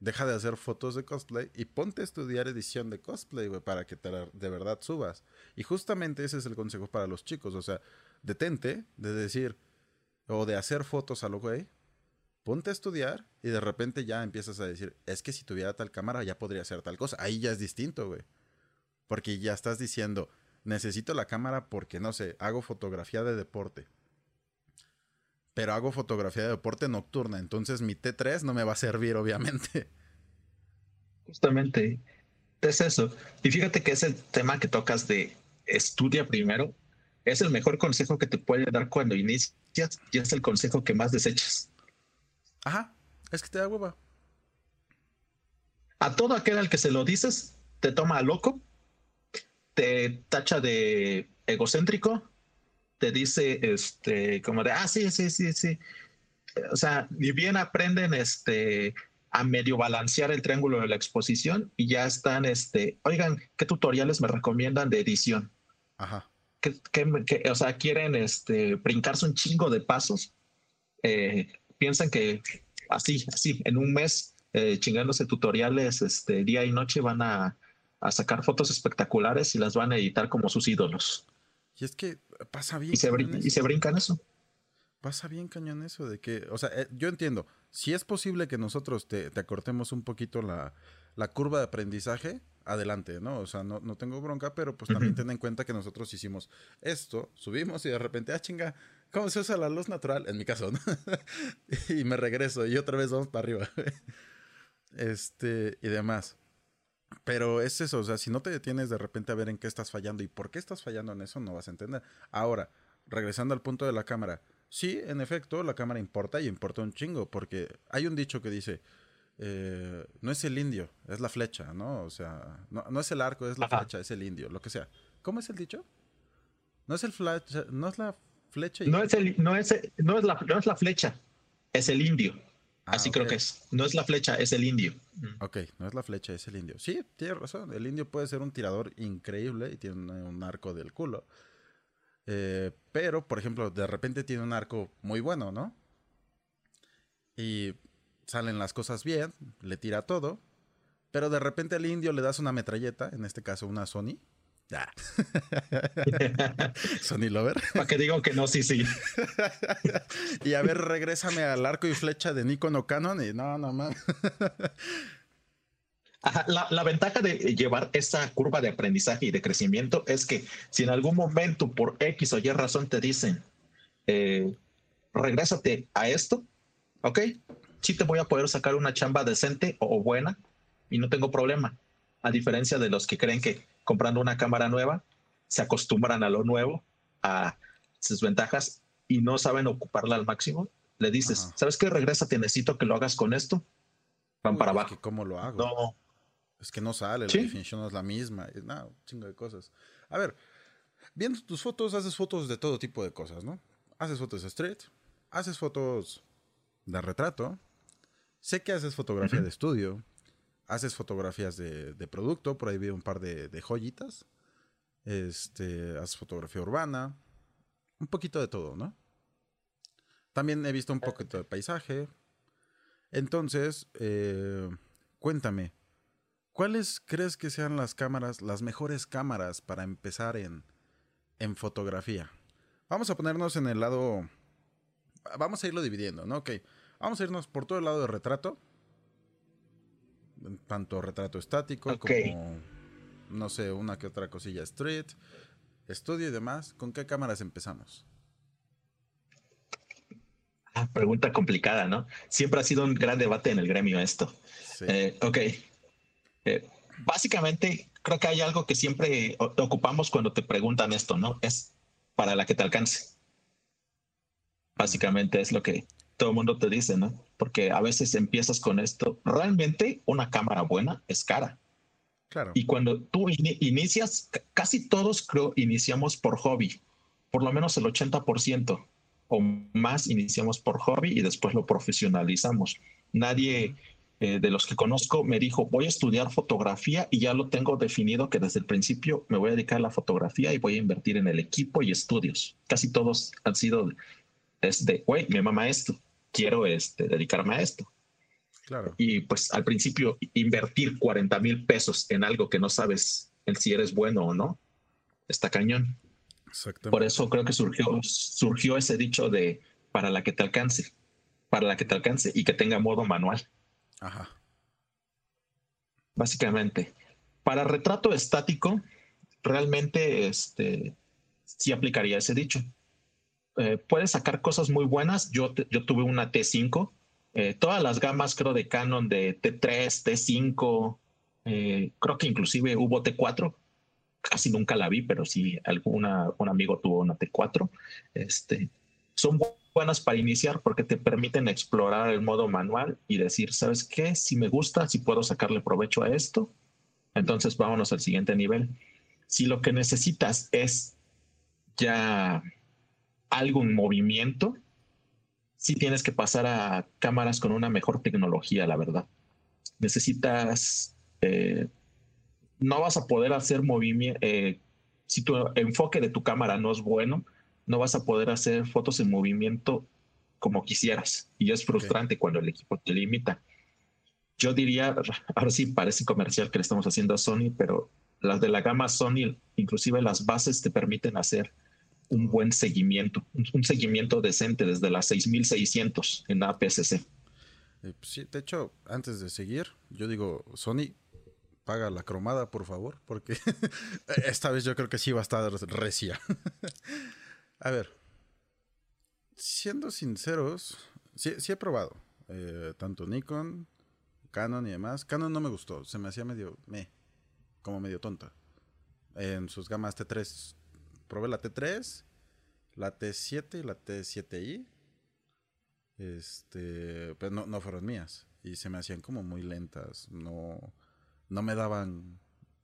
deja de hacer fotos de cosplay y ponte a estudiar edición de cosplay, güey, para que te de verdad subas. Y justamente ese es el consejo para los chicos, o sea, detente de decir o de hacer fotos a lo güey ponte a estudiar y de repente ya empiezas a decir, es que si tuviera tal cámara ya podría hacer tal cosa. Ahí ya es distinto, güey. Porque ya estás diciendo, necesito la cámara porque, no sé, hago fotografía de deporte. Pero hago fotografía de deporte nocturna, entonces mi T3 no me va a servir, obviamente. Justamente, es eso. Y fíjate que ese tema que tocas de estudia primero. Es el mejor consejo que te puede dar cuando inicias y es el consejo que más desechas. Ajá, es que te da hueva. A todo aquel al que se lo dices, te toma a loco, te tacha de egocéntrico, te dice, este, como de, ah, sí, sí, sí, sí. O sea, ni bien aprenden, este, a medio balancear el triángulo de la exposición y ya están, este, oigan, ¿qué tutoriales me recomiendan de edición? Ajá. Que, o sea, quieren, este, brincarse un chingo de pasos. Eh, piensan que así, así, en un mes, eh, chingándose tutoriales este, día y noche, van a, sacar fotos espectaculares y las van a editar como sus ídolos. Y es que pasa bien. Y se, y se brincan eso. Pasa bien cañón eso de que, o sea, eh, yo entiendo, si es posible que nosotros te, te acortemos un poquito la, la curva de aprendizaje, adelante, ¿no? O sea, no, no tengo bronca, pero pues también ten en cuenta que nosotros hicimos esto, subimos y de repente, ah, chinga, ¿cómo se usa la luz natural? En mi caso, ¿no? y me regreso y otra vez vamos para arriba. este, y demás. Pero es eso, o sea, si no te detienes de repente a ver en qué estás fallando y por qué estás fallando en eso, no vas a entender. Ahora, regresando al punto de la cámara. Sí, en efecto, la cámara importa y importa un chingo, porque hay un dicho que dice, eh, no es el indio, es la flecha, ¿no? O sea, no, es el arco, es la flecha, es el indio, lo que sea. ¿Cómo es el dicho? No es el flecha, no es la flecha. No es el, no es, no es la, no es la flecha, es el indio. Ah, Así creo que es. No es la flecha, es el indio. Ok, no es la flecha, es el indio. Sí, tienes razón. El indio puede ser un tirador increíble y tiene un arco del culo. Eh, pero, por ejemplo, de repente tiene un arco muy bueno, ¿no? Y salen las cosas bien, le tira todo, pero de repente al indio le das una metralleta, en este caso una Sony. Ah. Sony Lover. Para que digo que no, sí, sí. y a ver, regrésame al arco y flecha de Nikon o Canon y no, no más. la, la, ventaja de llevar esa curva de aprendizaje y de crecimiento es que si en algún momento por X o Y razón te dicen, eh, regrésate a esto, ¿ok? Sí te voy a poder sacar una chamba decente o buena y no tengo problema. A diferencia de los que creen que comprando una cámara nueva se acostumbran a lo nuevo, a sus ventajas y no saben ocuparla al máximo, le dices, ¿sabes qué? Regresa, te necesito que lo hagas con esto. Van para abajo. ¿Cómo lo hago? No. Es que no sale, la definición no es la misma. No, un chingo de cosas. A ver, viendo tus fotos, haces fotos de todo tipo de cosas, ¿no? Haces fotos de street, haces fotos de retrato, Sé que haces fotografía de estudio, haces fotografías de, producto, por ahí vi un par de, joyitas. Este, haces fotografía urbana, un poquito de todo, ¿no? También he visto un poquito de paisaje. Entonces, eh, cuéntame, ¿cuáles crees que sean las cámaras, las mejores cámaras para empezar en, en fotografía? Vamos a ponernos en el lado, vamos a irlo dividiendo, ¿no? Ok, Vamos a irnos por todo el lado de retrato. Tanto retrato estático como, no sé, una que otra cosilla street, estudio y demás. ¿Con qué cámaras empezamos? Ah, pregunta complicada, ¿no? Siempre ha sido un gran debate en el gremio esto. Eh, ok. Eh, básicamente, creo que hay algo que siempre ocupamos cuando te preguntan esto, ¿no? Es para la que te alcance. Básicamente es lo que todo el mundo te dice, ¿no? Porque a veces empiezas con esto. Realmente una cámara buena es cara. Claro. Y cuando tú inicias, casi todos creo iniciamos por hobby, por lo menos el 80% o o más iniciamos por hobby y después lo profesionalizamos. Nadie eh, de los que conozco me dijo, voy a estudiar fotografía y ya lo tengo definido que desde el principio me voy a dedicar a la fotografía y voy a invertir en el equipo y estudios. Casi todos han sido es de, güey, me mama esto, quiero este, dedicarme a esto. Claro. Y pues al principio invertir 40 mil pesos en algo que no sabes en si eres bueno o no, está cañón. Por eso creo que surgió, surgió ese dicho de para la que te alcance, para la que te alcance y que tenga modo manual. Ajá. Básicamente. Para retrato estático, realmente este, sí aplicaría ese dicho. Eh, puedes sacar cosas muy buenas. Yo, yo tuve una T5. Eh, todas las gamas, creo, de Canon de T3, T5, eh, creo que inclusive hubo T4. Casi nunca la vi, pero sí alguna, un amigo tuvo una T4. Este, son buenas para iniciar porque te permiten explorar el modo manual y decir, ¿sabes qué? Si me gusta, si puedo sacarle provecho a esto, entonces vámonos al siguiente nivel. Si lo que necesitas es ya algo en movimiento, sí tienes que pasar a cámaras con una mejor tecnología, la verdad. Necesitas, eh, no vas a poder hacer movimiento, eh, si tu enfoque de tu cámara no es bueno, no vas a poder hacer fotos en movimiento como quisieras. Y es frustrante cuando el equipo te limita. Yo diría, ahora sí parece comercial que le estamos haciendo a Sony, pero las de la gama Sony, inclusive las bases te permiten hacer un buen seguimiento, un, seguimiento decente desde las 6600 en APS-C. Eh, pues sí, de hecho, antes de seguir, yo digo, Sony, paga la cromada, por favor, porque esta vez yo creo que sí va a estar recia. A ver, siendo sinceros, sí, he probado. Eh, tanto Nikon, Canon y demás. Canon no me gustó, se me hacía medio, me, como medio tonta. En sus gamas T3, probé la T3, la T7 y la T7i. Este, pero no, no fueron mías. Y se me hacían como muy lentas. No, no me daban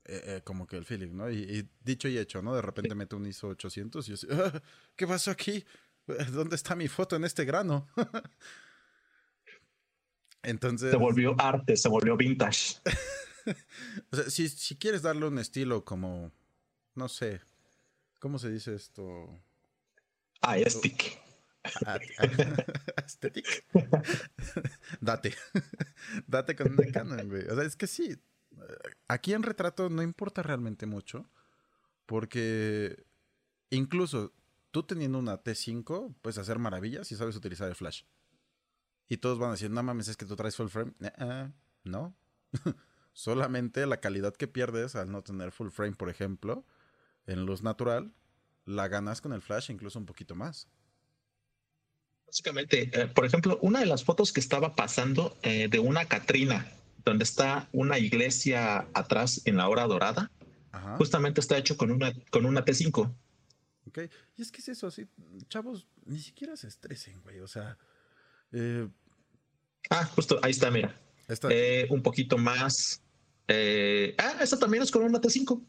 eh, eh, como que el feeling, ¿no? Y, dicho y hecho, ¿no? De repente meto un ISO 800 y yo ah, ¿qué pasó aquí? ¿Dónde está mi foto en este grano? Entonces... Se volvió arte, se volvió vintage. o sea, si, si quieres darle un estilo como, no sé, ¿cómo se dice esto? Aesthetic. Aesthetic. Date. Date con una Canon, güey. O sea, es que sí, aquí en retrato no importa realmente mucho, porque incluso tú teniendo una T5, puedes hacer maravillas y sabes utilizar el flash. Y todos van a decir, no mames, es que tú traes full frame. no. Solamente la calidad que pierdes al no tener full frame, por ejemplo, en luz natural, la ganas con el flash incluso un poquito más. Básicamente, eh, por ejemplo, una de las fotos que estaba pasando eh, de una Catrina donde está una iglesia atrás en la hora dorada, justamente está hecho con una, con una T5. Ok, y es que es eso, así, chavos, ni siquiera se estresen, güey, o sea... Eh, ah, justo, ahí está, mira. Eh, un poquito más... Ah, esta también es con una T5.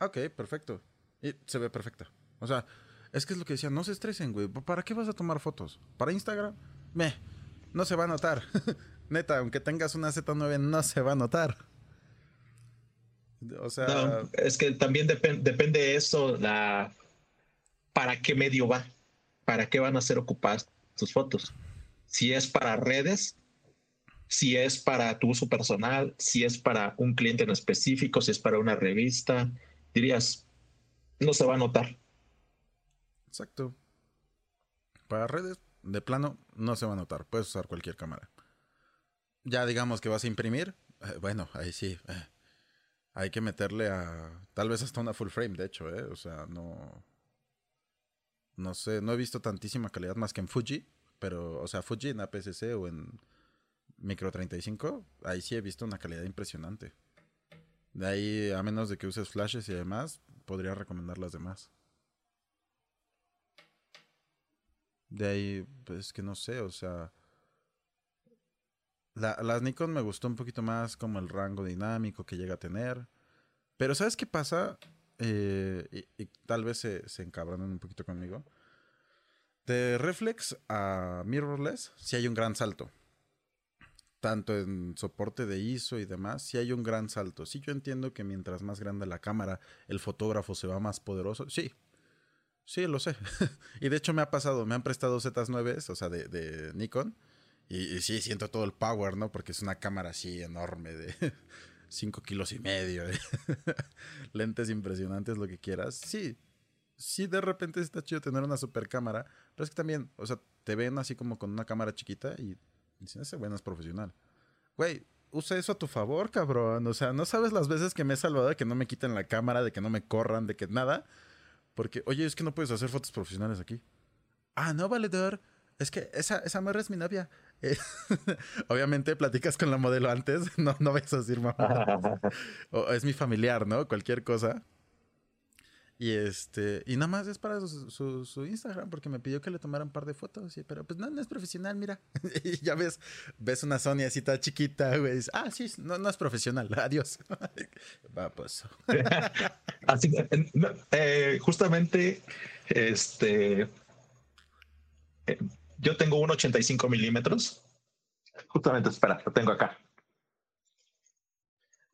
Ok, perfecto. Y se ve perfecta. O sea, es que es lo que decía, no se estresen, güey. ¿Para qué vas a tomar fotos? ¿Para Instagram? Me, no se va a notar. Neta, aunque tengas una Z9 no se va a notar. O sea. es que también depende de eso, la para qué medio va, para qué van a ser ocupadas tus fotos. Si es para redes, si es para tu uso personal, si es para un cliente en específico, si es para una revista, dirías, no se va a notar. Exacto. Para redes, de plano, no se va a notar. Puedes usar cualquier cámara ya digamos que vas a imprimir, eh, bueno, ahí sí. Eh, hay que meterle a. Tal vez hasta una full frame, de hecho, ¿eh? O sea, no. No sé, no he visto tantísima calidad más que en Fuji, pero, o sea, Fuji en APS-C o en Micro 35, ahí sí he visto una calidad impresionante. De ahí, a menos de que uses flashes y demás, podría recomendar las demás. De ahí, pues que no sé, o sea la, las Nikon me gustó un poquito más como el rango dinámico que llega a tener. Pero ¿sabes qué pasa? Eh, y, tal vez se, se un poquito conmigo. De reflex a mirrorless, sí hay un gran salto. Tanto en soporte de ISO y demás, sí hay un gran salto. Sí, yo entiendo que mientras más grande la cámara, el fotógrafo se va más poderoso. Sí, sí, lo sé. y de hecho me ha pasado, me han prestado Z9, o sea, de, Nikon. Y, sí, siento todo el power, ¿no? Porque es una cámara así enorme de 5 kilos y medio. Lentes impresionantes, lo que quieras. Sí, sí de repente está chido tener una super cámara, pero es que también, o sea, te ven así como con una cámara chiquita y dicen, ese güey no es profesional. Güey, usa eso a tu favor, cabrón. O sea, no sabes las veces que me he salvado de que no me quiten la cámara, de que no me corran, de que nada. Porque, oye, es que no puedes hacer fotos profesionales aquí. Ah, no, valedor. Es que esa, esa morra es mi novia. obviamente platicas con la modelo antes, no, no vais a decir mamá. o es mi familiar, ¿no? Cualquier cosa. Y este, y nada más es para su, Instagram, porque me pidió que le tomara un par de fotos, pero pues no, no es profesional, mira. y ya ves, ves una Sony así toda chiquita, güey. Ah, sí, no, no es profesional, adiós. Va, pues. así, eh, justamente, este, eh, yo tengo un 85 milímetros. Justamente, espera, lo tengo acá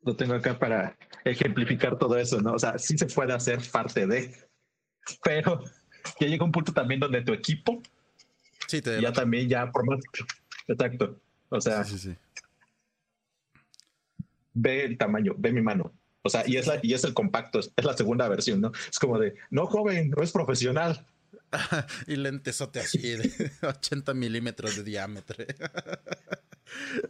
lo tengo acá para ejemplificar todo eso, ¿no? O sea, sí se puede hacer parte de, pero ya llega un punto también donde tu equipo sí, te ya también ya por más exacto, o sea, sí, sí, ve el tamaño, ve mi mano, o sea, y es la, y es el compacto, es, la segunda versión, ¿no? Es como de, no joven, no es profesional. y lentesote así de 80 milímetros de diámetro.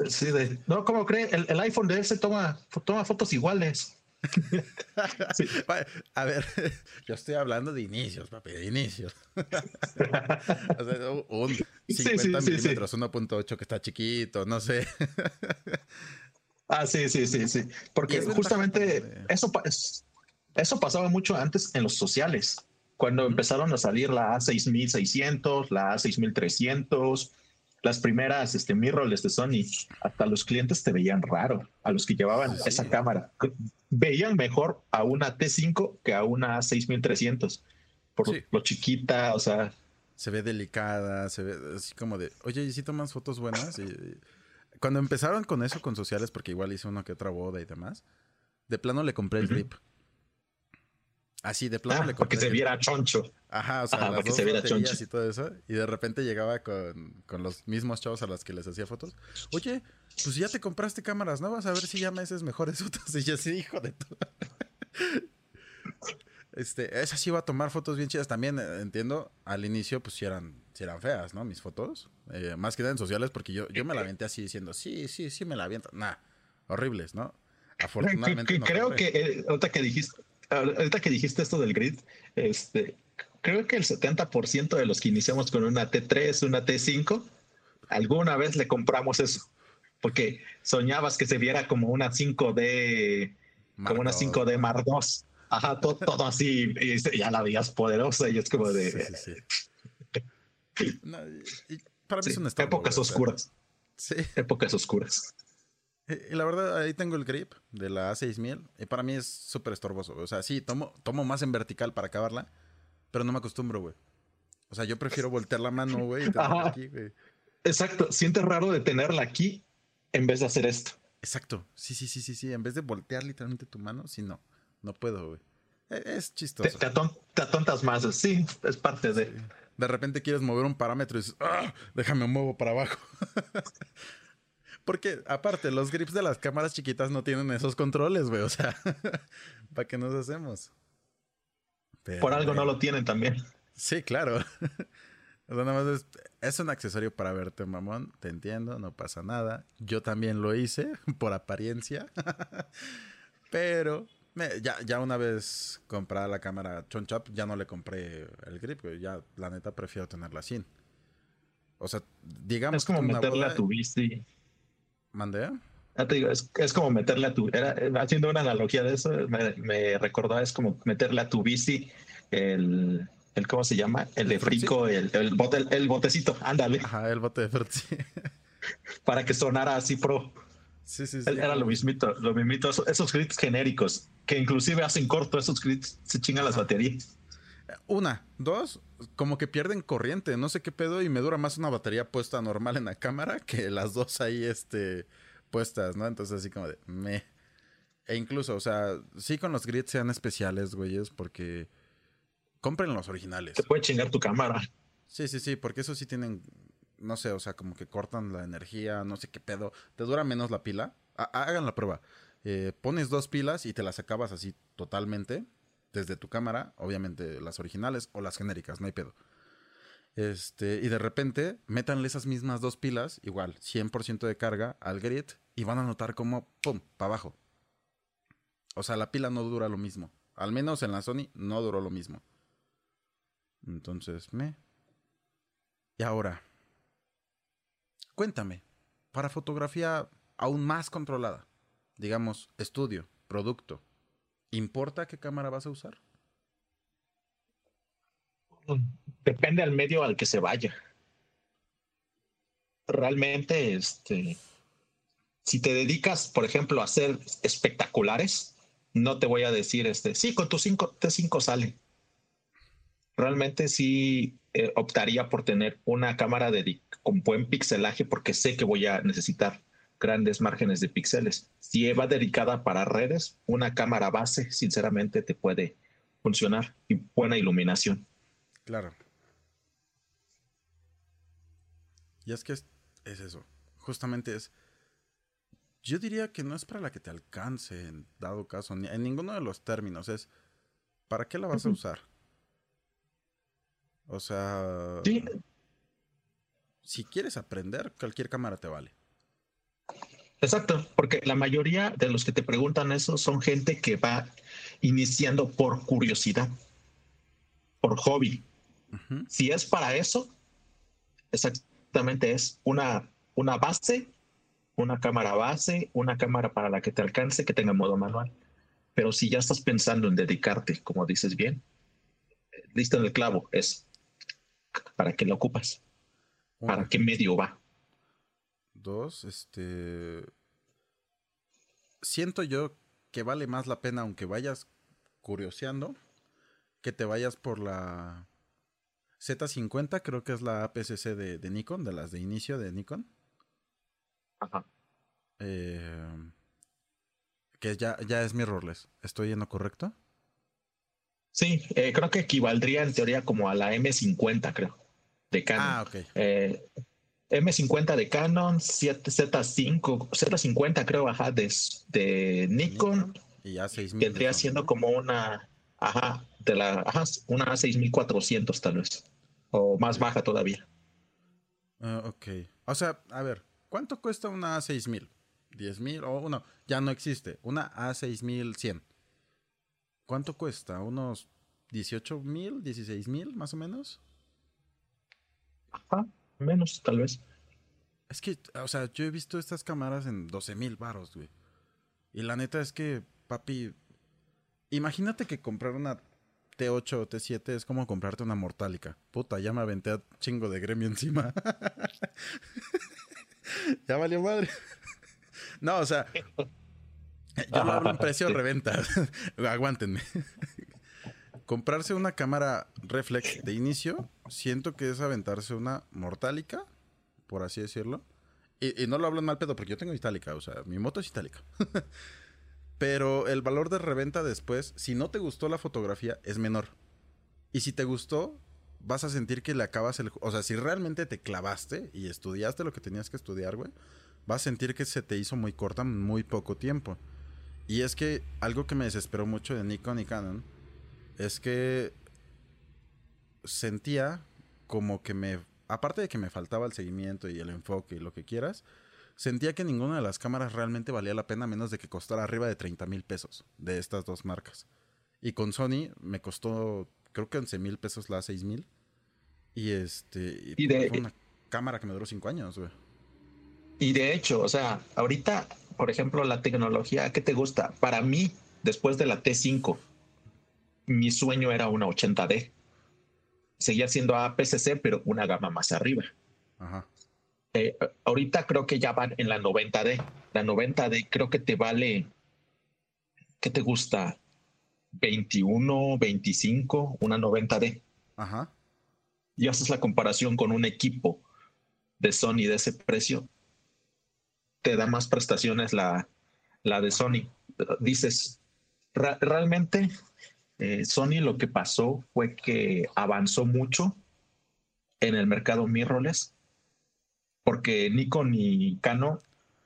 Sí, de, no, ¿cómo cree? El, iPhone de ese toma, toma fotos iguales. A ver, yo estoy hablando de inicios, papi, de inicios. o sea, un 50 milímetros, 1.8 que está chiquito, no sé. ah, sí, sí, sí, sí. Porque justamente eso, eso pasaba mucho antes en los sociales. Cuando empezaron a salir la A6600, la A6300, las primeras este, mirrorless de Sony, hasta los clientes te veían raro, a los que llevaban esa cámara. Veían mejor a una T5 que a una 6300, por lo chiquita, o sea. Se ve delicada, se ve así como de, oye, ¿y si tomas fotos buenas? Y, cuando empezaron con eso, con sociales, porque igual hice una que otra boda y demás, de plano le compré el grip. Así de plano ah, le Porque se viera choncho. Ajá, o sea, las dos se viera choncho. y todo eso. Y de repente llegaba con, con, los mismos chavos a los que les hacía fotos. Oye, pues ya te compraste cámaras nuevas, a ver si ya me haces mejores fotos. Y yo sí, hijo de todo. este, esa sí iba a tomar fotos bien chidas. También eh, entiendo, al inicio, pues sí eran, sí eran feas, ¿no? Mis fotos. Eh, más que nada en sociales, porque yo, yo me la aventé así diciendo, sí, sí, sí me la aviento. Nah, horribles, ¿no? Afortunadamente. creo que, eh, otra que dijiste ahorita que dijiste esto del grid, este, creo que el 70% de los que iniciamos con una T3, una T5, alguna vez le compramos eso. Porque soñabas que se viera como una 5D, como una 5D Mar 2. Ajá, todo, así, y ya la veías poderosa y es como de... Sí, sí, para mí es Épocas oscuras. Sí. Épocas oscuras. Y la verdad, ahí tengo el grip de la A6000 y para mí es súper estorboso. O sea, sí, tomo, tomo más en vertical para acabarla, pero no me acostumbro, güey. O sea, yo prefiero voltear la mano, güey, aquí, güey. Exacto, sientes raro de tenerla aquí en vez de hacer esto. Exacto, sí, sí, sí, sí, sí. En vez de voltear literalmente tu mano, sí, no, no puedo, güey. E, es chistoso. Te, atontas más, sí, es parte de... De repente quieres mover un parámetro y dices, ¡Ah! déjame muevo para abajo. Porque aparte, los grips de las cámaras chiquitas no tienen esos controles, güey. O sea, ¿para qué nos hacemos? Por algo no lo tienen también. Sí, claro. O sea, nada más es, un accesorio para verte, mamón. Te entiendo, no pasa nada. Yo también lo hice por apariencia. Pero ya, ya una vez comprada la cámara Chonchap, ya no le compré el grip. Ya, la neta, prefiero tenerla sin. O sea, digamos. Es como meterle a tu bici. ¿Mandé? te digo, es, como meterle a tu. Era, haciendo una analogía de eso, me, me, recordó, es como meterle a tu bici el. el ¿Cómo se llama? El de frico, el, el, bote, el, botecito, ándale. Ajá, el bote de Frutzi. Para que sonara así pro. Sí, sí, sí. Era lo mismito, lo mismito, esos, grits genéricos, que inclusive hacen corto esos grits, se chingan las baterías. Una, dos, como que pierden corriente, no sé qué pedo, y me dura más una batería puesta normal en la cámara que las dos ahí, este, puestas, ¿no? Entonces así como de, me. E incluso, o sea, sí con los grids sean especiales, güeyes, porque compren los originales. Te puede chingar tu cámara. Sí, sí, sí, porque eso sí tienen, no sé, o sea, como que cortan la energía, no sé qué pedo. Te dura menos la pila. hagan la prueba. Eh, pones dos pilas y te las acabas así totalmente desde tu cámara, obviamente las originales o las genéricas, no hay pedo. Este, y de repente, métanle esas mismas dos pilas, igual, 100% de carga al grid, y van a notar como, ¡pum!, para abajo. O sea, la pila no dura lo mismo. Al menos en la Sony no duró lo mismo. Entonces, me. Y ahora, cuéntame, para fotografía aún más controlada, digamos, estudio, producto, ¿Importa qué cámara vas a usar? Depende al medio al que se vaya. Realmente, este, si te dedicas, por ejemplo, a hacer espectaculares, no te voy a decir, este, sí, con tu 5 T5 sale. Realmente sí eh, optaría por tener una cámara de, con buen pixelaje porque sé que voy a necesitar grandes márgenes de píxeles. Si va dedicada para redes, una cámara base, sinceramente, te puede funcionar y buena iluminación. Claro. Y es que es, eso. Justamente es. Yo diría que no es para la que te alcance en dado caso, ni en ninguno de los términos. Es. ¿Para qué la vas a usar? O sea. Si quieres aprender, cualquier cámara te vale. Exacto, porque la mayoría de los que te preguntan eso son gente que va iniciando por curiosidad, por hobby. Si es para eso, exactamente es una, una base, una cámara base, una cámara para la que te alcance, que tenga modo manual. Pero si ya estás pensando en dedicarte, como dices bien, listo en el clavo, es para qué lo ocupas, para qué medio va. Dos, este. Siento yo que vale más la pena, aunque vayas curioseando, que te vayas por la Z50, creo que es la APCC de, de Nikon, de las de inicio de Nikon. Ajá. Eh, que ya, ya es mirrorless. ¿Estoy en lo correcto? Sí, eh, creo que equivaldría en teoría como a la M50, creo, de Canon. Ah, ok. Eh, M50 de Canon, Z5, Z50 creo, ajá, de, de Nikon. Y A6000. Vendría siendo como una, ajá, de la, ajá, una A6400 tal vez. O más baja todavía. Uh, ok. O sea, a ver, ¿cuánto cuesta una A6000? ¿10,000? O no, ya no existe. Una A6100. ¿Cuánto cuesta? ¿Unos 18,000, 16,000 más o menos? Ajá menos, tal vez. Es que, o sea, yo he visto estas cámaras en 12 mil baros, güey. Y la neta es que, papi, imagínate que comprar una T8 o T7 es como comprarte una Mortálica. Puta, ya me aventé a chingo de gremio encima. ya valió madre. no, o sea, yo lo hablo en precio reventa. Aguántenme. Comprarse una cámara reflex de inicio, siento que es aventarse una mortálica, por así decirlo. Y, no lo hablo mal pedo porque yo tengo itálica, o sea, mi moto es itálica. Pero el valor de reventa después, si no te gustó la fotografía, es menor. Y si te gustó, vas a sentir que le acabas el... O sea, si realmente te clavaste y estudiaste lo que tenías que estudiar, güey, vas a sentir que se te hizo muy corta muy poco tiempo. Y es que algo que me desesperó mucho de Nikon y Canon es que sentía como que me, aparte de que me faltaba el seguimiento y el enfoque y lo que quieras, sentía que ninguna de las cámaras realmente valía la pena menos de que costara arriba de 30 mil pesos de estas dos marcas. Y con Sony me costó, creo que 11 mil pesos la 6 mil. Y este, y de, fue una cámara que me duró 5 años, güey. Y de hecho, o sea, ahorita, por ejemplo, la tecnología, ¿qué te gusta? Para mí, después de la T5, mi sueño era una 80D. Seguía siendo APCC, pero una gama más arriba. Eh, ahorita creo que ya van en la 90D. La 90D creo que te vale, ¿qué te gusta? 21, 25, una 90D. Ajá. Y haces la comparación con un equipo de Sony de ese precio, te da más prestaciones la, la de Sony. Dices, realmente eh, Sony lo que pasó fue que avanzó mucho en el mercado mirrorless porque Nikon y Canon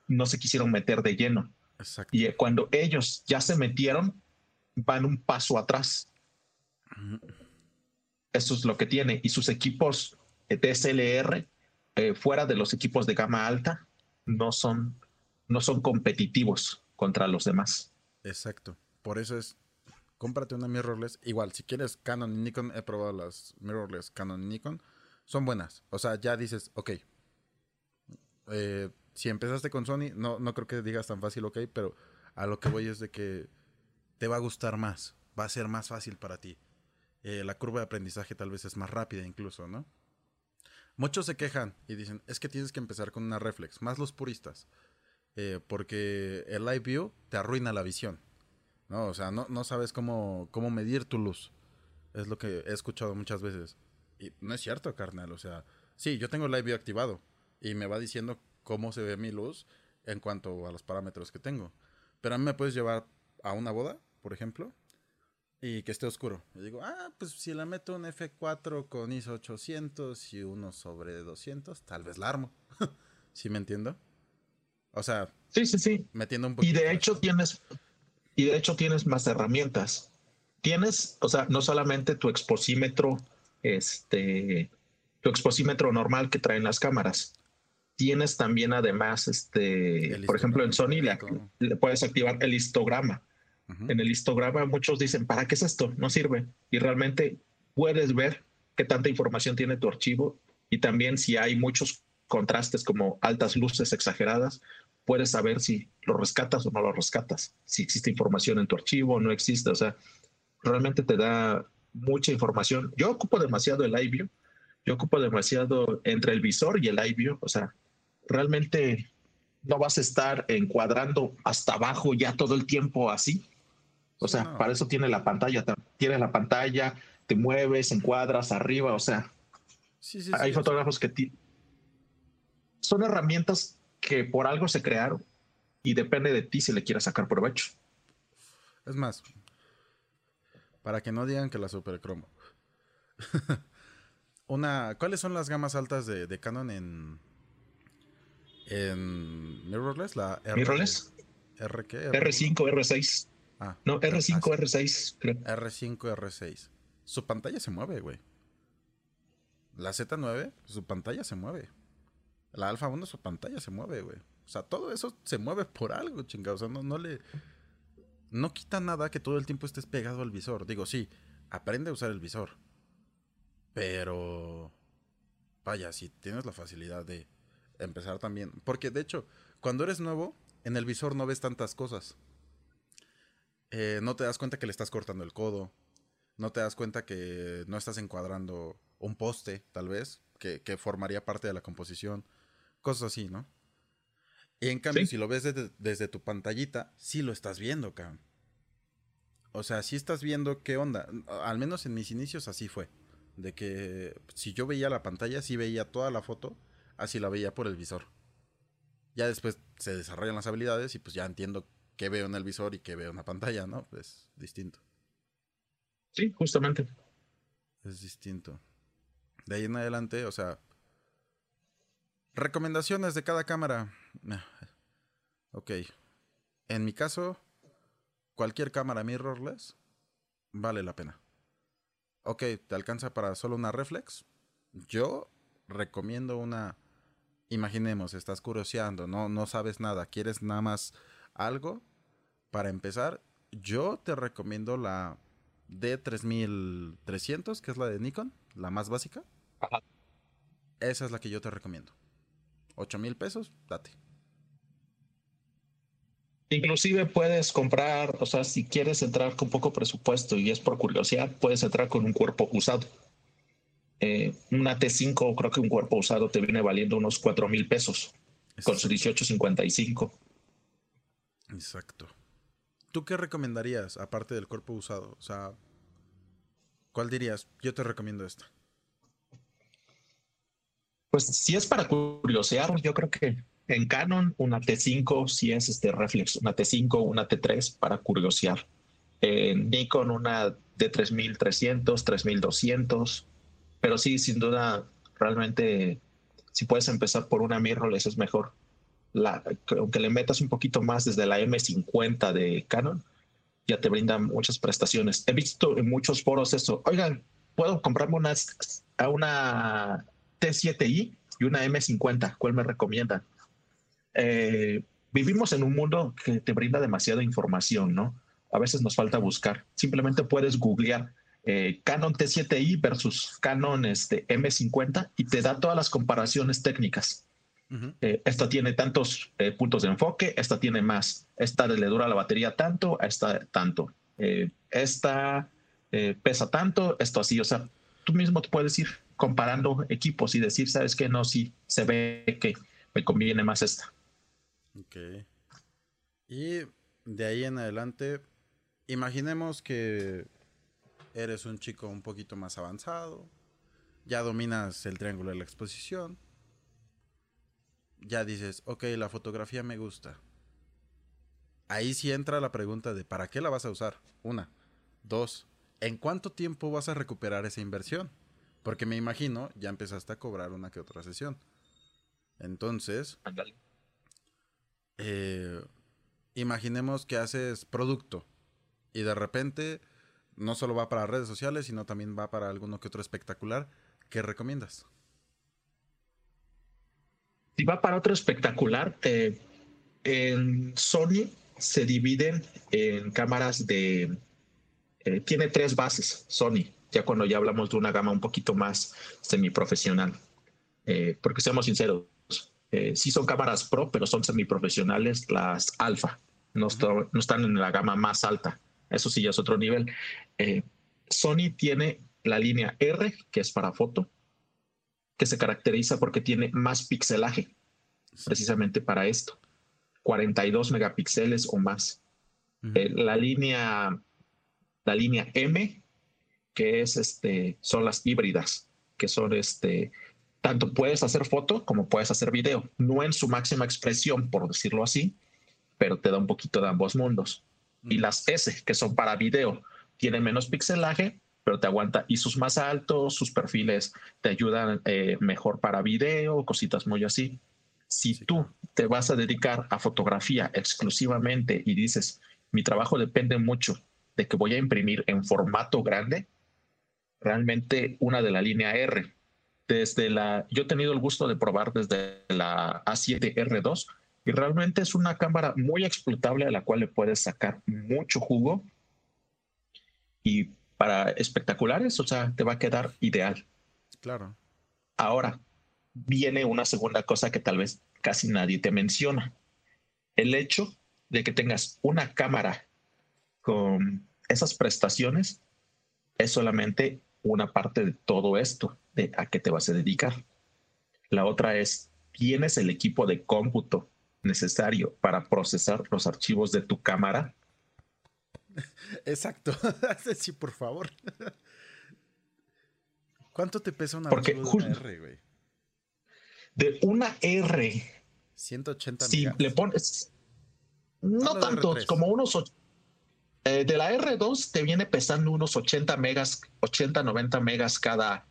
no se quisieron meter de lleno. Y cuando ellos ya se metieron, van un paso atrás. Eso es lo que tiene. Y sus equipos DSLR, eh, fuera de los equipos de gama alta, no son, no son competitivos contra los demás. Exacto. Por eso es, cómprate una mirrorless. Igual, si quieres Canon y Nikon, he probado las mirrorless Canon y Nikon. Son buenas. O sea, ya dices, ok. Eh, si empezaste con Sony, no, no creo que digas tan fácil, ok, pero a lo que voy es de que te va a gustar más. Va a ser más fácil para ti. Eh, la curva de aprendizaje tal vez es más rápida incluso, ¿no? Muchos se quejan y dicen, es que tienes que empezar con una reflex, más los puristas. Eh, porque el live view te arruina la visión. ¿No? O sea, no, no sabes cómo, cómo medir tu luz. Es lo que he escuchado muchas veces. Y no es cierto, carnal. O sea, sí, yo tengo live view activado y me va diciendo cómo se ve mi luz en cuanto a los parámetros que tengo. Pero a mí me puedes llevar a una boda, por ejemplo, y que esté oscuro. Y digo, ah, pues si la meto un F4 con ISO 800 y uno sobre 200, tal vez la armo. ¿Sí me entiendo? O sea, sí, sí, sí. Metiendo un Y de hecho tienes y de hecho tienes más herramientas. Tienes, o sea, no solamente tu exposímetro, este, tu exposímetro normal que traen las cámaras. Tienes también además, este, por ejemplo, en Sony le, puedes activar el histograma. En el histograma muchos dicen, ¿para qué es esto? No sirve. Y realmente puedes ver qué tanta información tiene tu archivo y también si hay muchos contrastes como altas luces exageradas, puedes saber si lo rescatas o no lo rescatas, si existe información en tu archivo o no existe. O sea, realmente te da mucha información. Yo ocupo demasiado el iView, yo ocupo demasiado entre el visor y el iView. O sea, realmente no vas a estar encuadrando hasta abajo ya todo el tiempo así. O sea, para eso tiene la pantalla. Tiene la pantalla, te mueves, encuadras arriba. O sea, hay fotógrafos que son herramientas que por algo se crearon y depende de ti si le quieres sacar provecho. Es más, para que no digan que la super cromo. Una, ¿cuáles son las gamas altas de, Canon en en mirrorless? La R, mirrorless. R, qué? R5, R6. Ah, no, R5, R6, R5, R6. Su pantalla se mueve, güey. La Z9, su pantalla se mueve. La Alpha 1, su pantalla se mueve, güey. O sea, todo eso se mueve por algo, chingado. O sea, no, no le. No quita nada que todo el tiempo estés pegado al visor. Digo, sí, aprende a usar el visor. Pero. Vaya, si tienes la facilidad de empezar también. Porque de hecho, cuando eres nuevo, en el visor no ves tantas cosas. Eh, no te das cuenta que le estás cortando el codo. No te das cuenta que no estás encuadrando un poste, tal vez, que, que formaría parte de la composición. Cosas así, ¿no? Y en cambio, si lo ves desde, tu pantallita, sí lo estás viendo, cabrón. O sea, sí estás viendo qué onda. Al menos en mis inicios así fue. De que si yo veía la pantalla, sí veía toda la foto, así la veía por el visor. Ya después se desarrollan las habilidades y pues ya entiendo qué veo en el visor y qué veo en la pantalla, ¿no? Es distinto. Sí, justamente. Es distinto. De ahí en adelante, o sea, Recomendaciones de cada cámara. Ok. En mi caso, cualquier cámara mirrorless vale la pena. Ok, ¿te alcanza para solo una reflex? Yo recomiendo una... Imaginemos, estás curioseando, no, no sabes nada, quieres nada más algo para empezar. Yo te recomiendo la D3300, que es la de Nikon, la más básica. Esa es la que yo te recomiendo. 8 mil pesos, date. Inclusive puedes comprar, o sea, si quieres entrar con poco presupuesto y es por curiosidad, puedes entrar con un cuerpo usado. Eh, una T5, creo que un cuerpo usado te viene valiendo unos 4 mil pesos con su 1855. Exacto. ¿tú qué recomendarías aparte del cuerpo usado? O sea, ¿cuál dirías? Yo te recomiendo esta. Pues si es para curiosear, yo creo que en Canon una T5, si es este reflex, una T5, una T3 para curiosear. En Nikon una de 3300, 3200, pero sí, sin duda, realmente, si puedes empezar por una mirrorless es mejor. La, aunque le metas un poquito más desde la M50 de Canon, ya te brinda muchas prestaciones. He visto en muchos foros eso, oigan, puedo comprarme una T7i y una M50, ¿cuál me recomiendan? Eh, vivimos en un mundo que te brinda demasiada información, ¿no? A veces nos falta buscar. Simplemente puedes googlear eh, Canon T7i versus Canon este, M50 y te da todas las comparaciones técnicas. Eh, esta tiene tantos puntos de enfoque, esta tiene más, esta le dura la batería tanto, esta tanto, esta pesa tanto, esto así, o sea, tú mismo te puedes ir comparando equipos y decir, sabes que no, sí, se ve que me conviene más esta. Ok. Y de ahí en adelante, imaginemos que eres un chico un poquito más avanzado, ya dominas el triángulo de la exposición, ya dices, ok, la fotografía me gusta. Ahí sí entra la pregunta de ¿para qué la vas a usar? Una. Dos. ¿En cuánto tiempo vas a recuperar esa inversión? Porque me imagino, ya empezaste a cobrar una que otra sesión. Entonces, eh, imaginemos que haces producto y de repente no solo va para redes sociales, sino también va para alguno que otro espectacular. ¿Qué recomiendas? Si va para otro espectacular, eh, en Sony se dividen en cámaras de... Eh, tiene tres bases, Sony ya cuando ya hablamos de una gama un poquito más semiprofesional. Eh, porque seamos sinceros, eh, sí son cámaras pro, pero son semiprofesionales las alfa, no, no, están en la gama más alta. Eso sí ya es otro nivel. Eh, Sony tiene la línea R, que es para foto, que se caracteriza porque tiene más pixelaje, precisamente para esto. 42 megapíxeles o más. la línea la línea M que es este, son las híbridas, que son este, tanto puedes hacer foto como puedes hacer video, no en su máxima expresión, por decirlo así, pero te da un poquito de ambos mundos. Y las S, que son para video, tienen menos pixelaje, pero te aguanta ISOs más altos, sus perfiles te ayudan eh, mejor para video, cositas muy así. Si tú te vas a dedicar a fotografía exclusivamente y dices, mi trabajo depende mucho de que voy a imprimir en formato grande, realmente una de la línea R. Desde la, yo he tenido el gusto de probar desde la A7R2 y realmente es una cámara muy explotable a la cual le puedes sacar mucho jugo y para espectaculares, o sea, te va a quedar ideal. Claro. Ahora, viene una segunda cosa que tal vez casi nadie te menciona. El hecho de que tengas una cámara con esas prestaciones es solamente una parte de todo esto, de a qué te vas a dedicar. La otra es, ¿tienes el equipo de cómputo necesario para procesar los archivos de tu cámara? Exacto. sí, por favor. ¿Cuánto te pesa una, Porque, de una R, güey? De una R. 180 Si le pones. No tanto, como unos eh, de la R2 te viene pesando unos 80 megas, 80, 90 megas cada,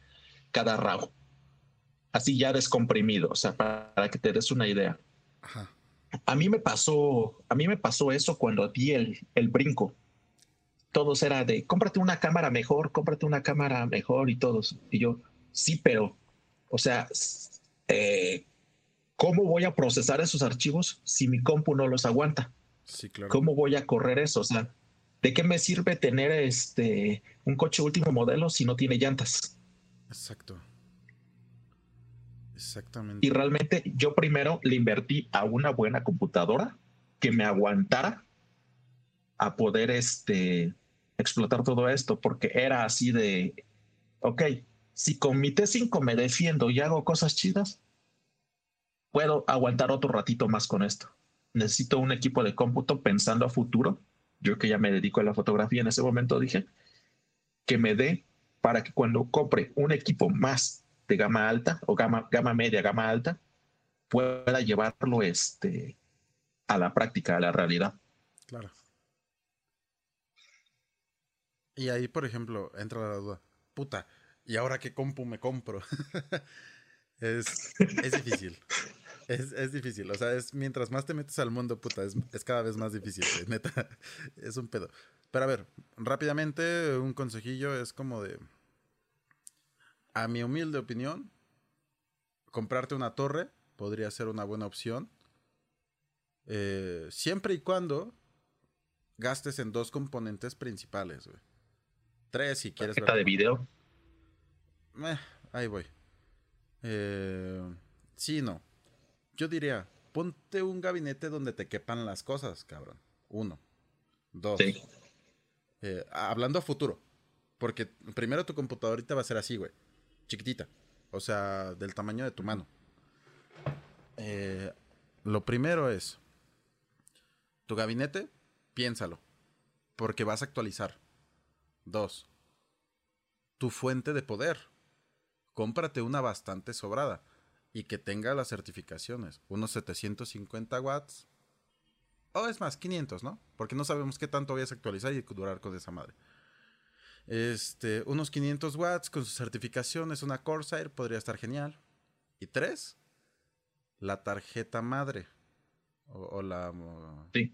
cada RAW. Así ya descomprimido, o sea, para, que te des una idea. A mí me pasó, a mí me pasó eso cuando di el, el brinco. Todos era de, cómprate una cámara mejor, cómprate una cámara mejor y todos. Y yo, sí, pero, o sea, eh, ¿cómo voy a procesar esos archivos si mi compu no los aguanta? Sí, claro. ¿Cómo voy a correr eso? O sea, ¿de qué me sirve tener este un coche último modelo si no tiene llantas? Exacto. Exactamente. Y realmente yo primero le invertí a una buena computadora que me aguantara a poder este, explotar todo esto, porque era así de, ok, si con mi T5 me defiendo y hago cosas chidas, puedo aguantar otro ratito más con esto. Necesito un equipo de cómputo pensando a futuro yo que ya me dedico a la fotografía en ese momento dije, que me dé para que cuando compre un equipo más de gama alta o gama, gama media, gama alta, pueda llevarlo este, a la práctica, a la realidad. Claro. Y ahí, por ejemplo, entra la duda. Puta, ¿y ahora qué compu me compro? es, es difícil. Es, es, difícil. O sea, es mientras más te metes al mundo, puta, es, es cada vez más difícil. Neta, es un pedo. Pero a ver, rápidamente, un consejillo es como de. A mi humilde opinión, comprarte una torre podría ser una buena opción. Eh, siempre y cuando gastes en dos componentes principales, güey. Tres si quieres. ¿Tarjeta de video? Eh, ahí voy. Eh, sí, no. Yo diría, ponte un gabinete donde te quepan las cosas, cabrón. Uno. Dos. Eh, hablando a futuro. Porque primero tu computadorita va a ser así, güey. Chiquitita. O sea, del tamaño de tu mano. Eh, lo primero es, tu gabinete, piénsalo, porque vas a actualizar. Dos, tu fuente de poder. Cómprate una bastante sobrada y que tenga las certificaciones. Unos 750 watts. O es más, 500, ¿no? Porque no sabemos qué tanto vayas a actualizar y durar con esa madre. Este, unos 500 watts con sus certificaciones, una Corsair, podría estar genial. Y tres, la tarjeta madre. O, la... Sí.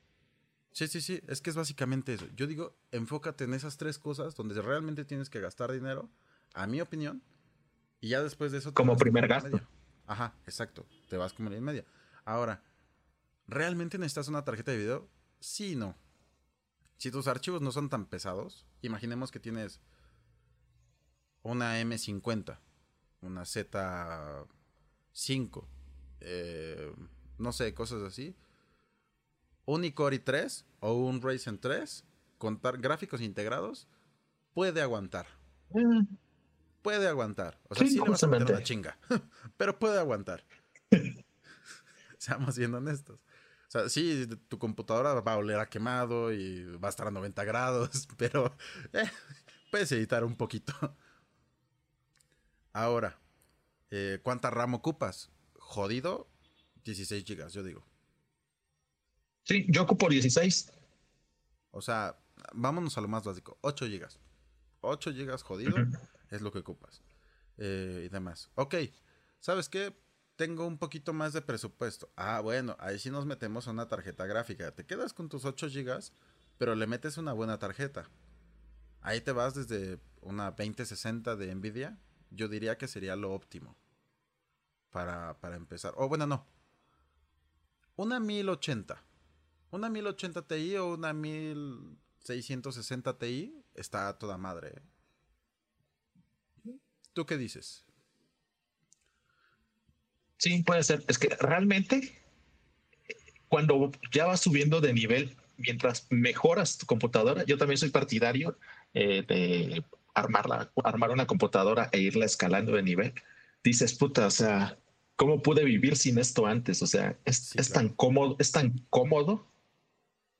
Sí, sí, sí, es que es básicamente eso. Yo digo, enfócate en esas tres cosas donde realmente tienes que gastar dinero, a mi opinión, y ya después de eso... Como primer gasto. Ajá, exacto, te vas como en media. Ahora, ¿realmente necesitas una tarjeta de video? Sí, no. Si tus archivos no son tan pesados, imaginemos que tienes una M50, una Z5, eh, no sé, cosas así. Un iCore 3 o un Ryzen 3 con gráficos integrados puede aguantar. Mm. Puede aguantar. O sea, sí, le vas a meter una chinga, pero puede aguantar. Seamos siendo honestos. O sea, sí, tu computadora va a oler a quemado y va a estar a 90 grados, pero eh, puedes editar un poquito. Ahora, eh, ¿cuánta RAM ocupas? jodido 16 gigas, yo digo. Sí, yo ocupo 16. O sea, vámonos a lo más básico, 8 gigas. 8 gigas jodido es lo que ocupas. Eh, y demás. Ok, ¿sabes qué? Tengo un poquito más de presupuesto. Ah, bueno, ahí sí nos metemos a una tarjeta gráfica. Te quedas con tus 8 gigas, pero le metes una buena tarjeta. Ahí te vas desde una 2060 de Nvidia. Yo diría que sería lo óptimo para, para empezar. O bueno, no. Una 1080. Una 1080 Ti o una 1660 Ti está toda madre. ¿Tú qué dices? Sí, puede ser. Es que realmente cuando ya vas subiendo de nivel, mientras mejoras tu computadora, yo también soy partidario eh, de armarla, armar una computadora e irla escalando de nivel. Dices, puta, o sea, ¿cómo pude vivir sin esto antes? O sea, es, tan cómodo, es tan cómodo,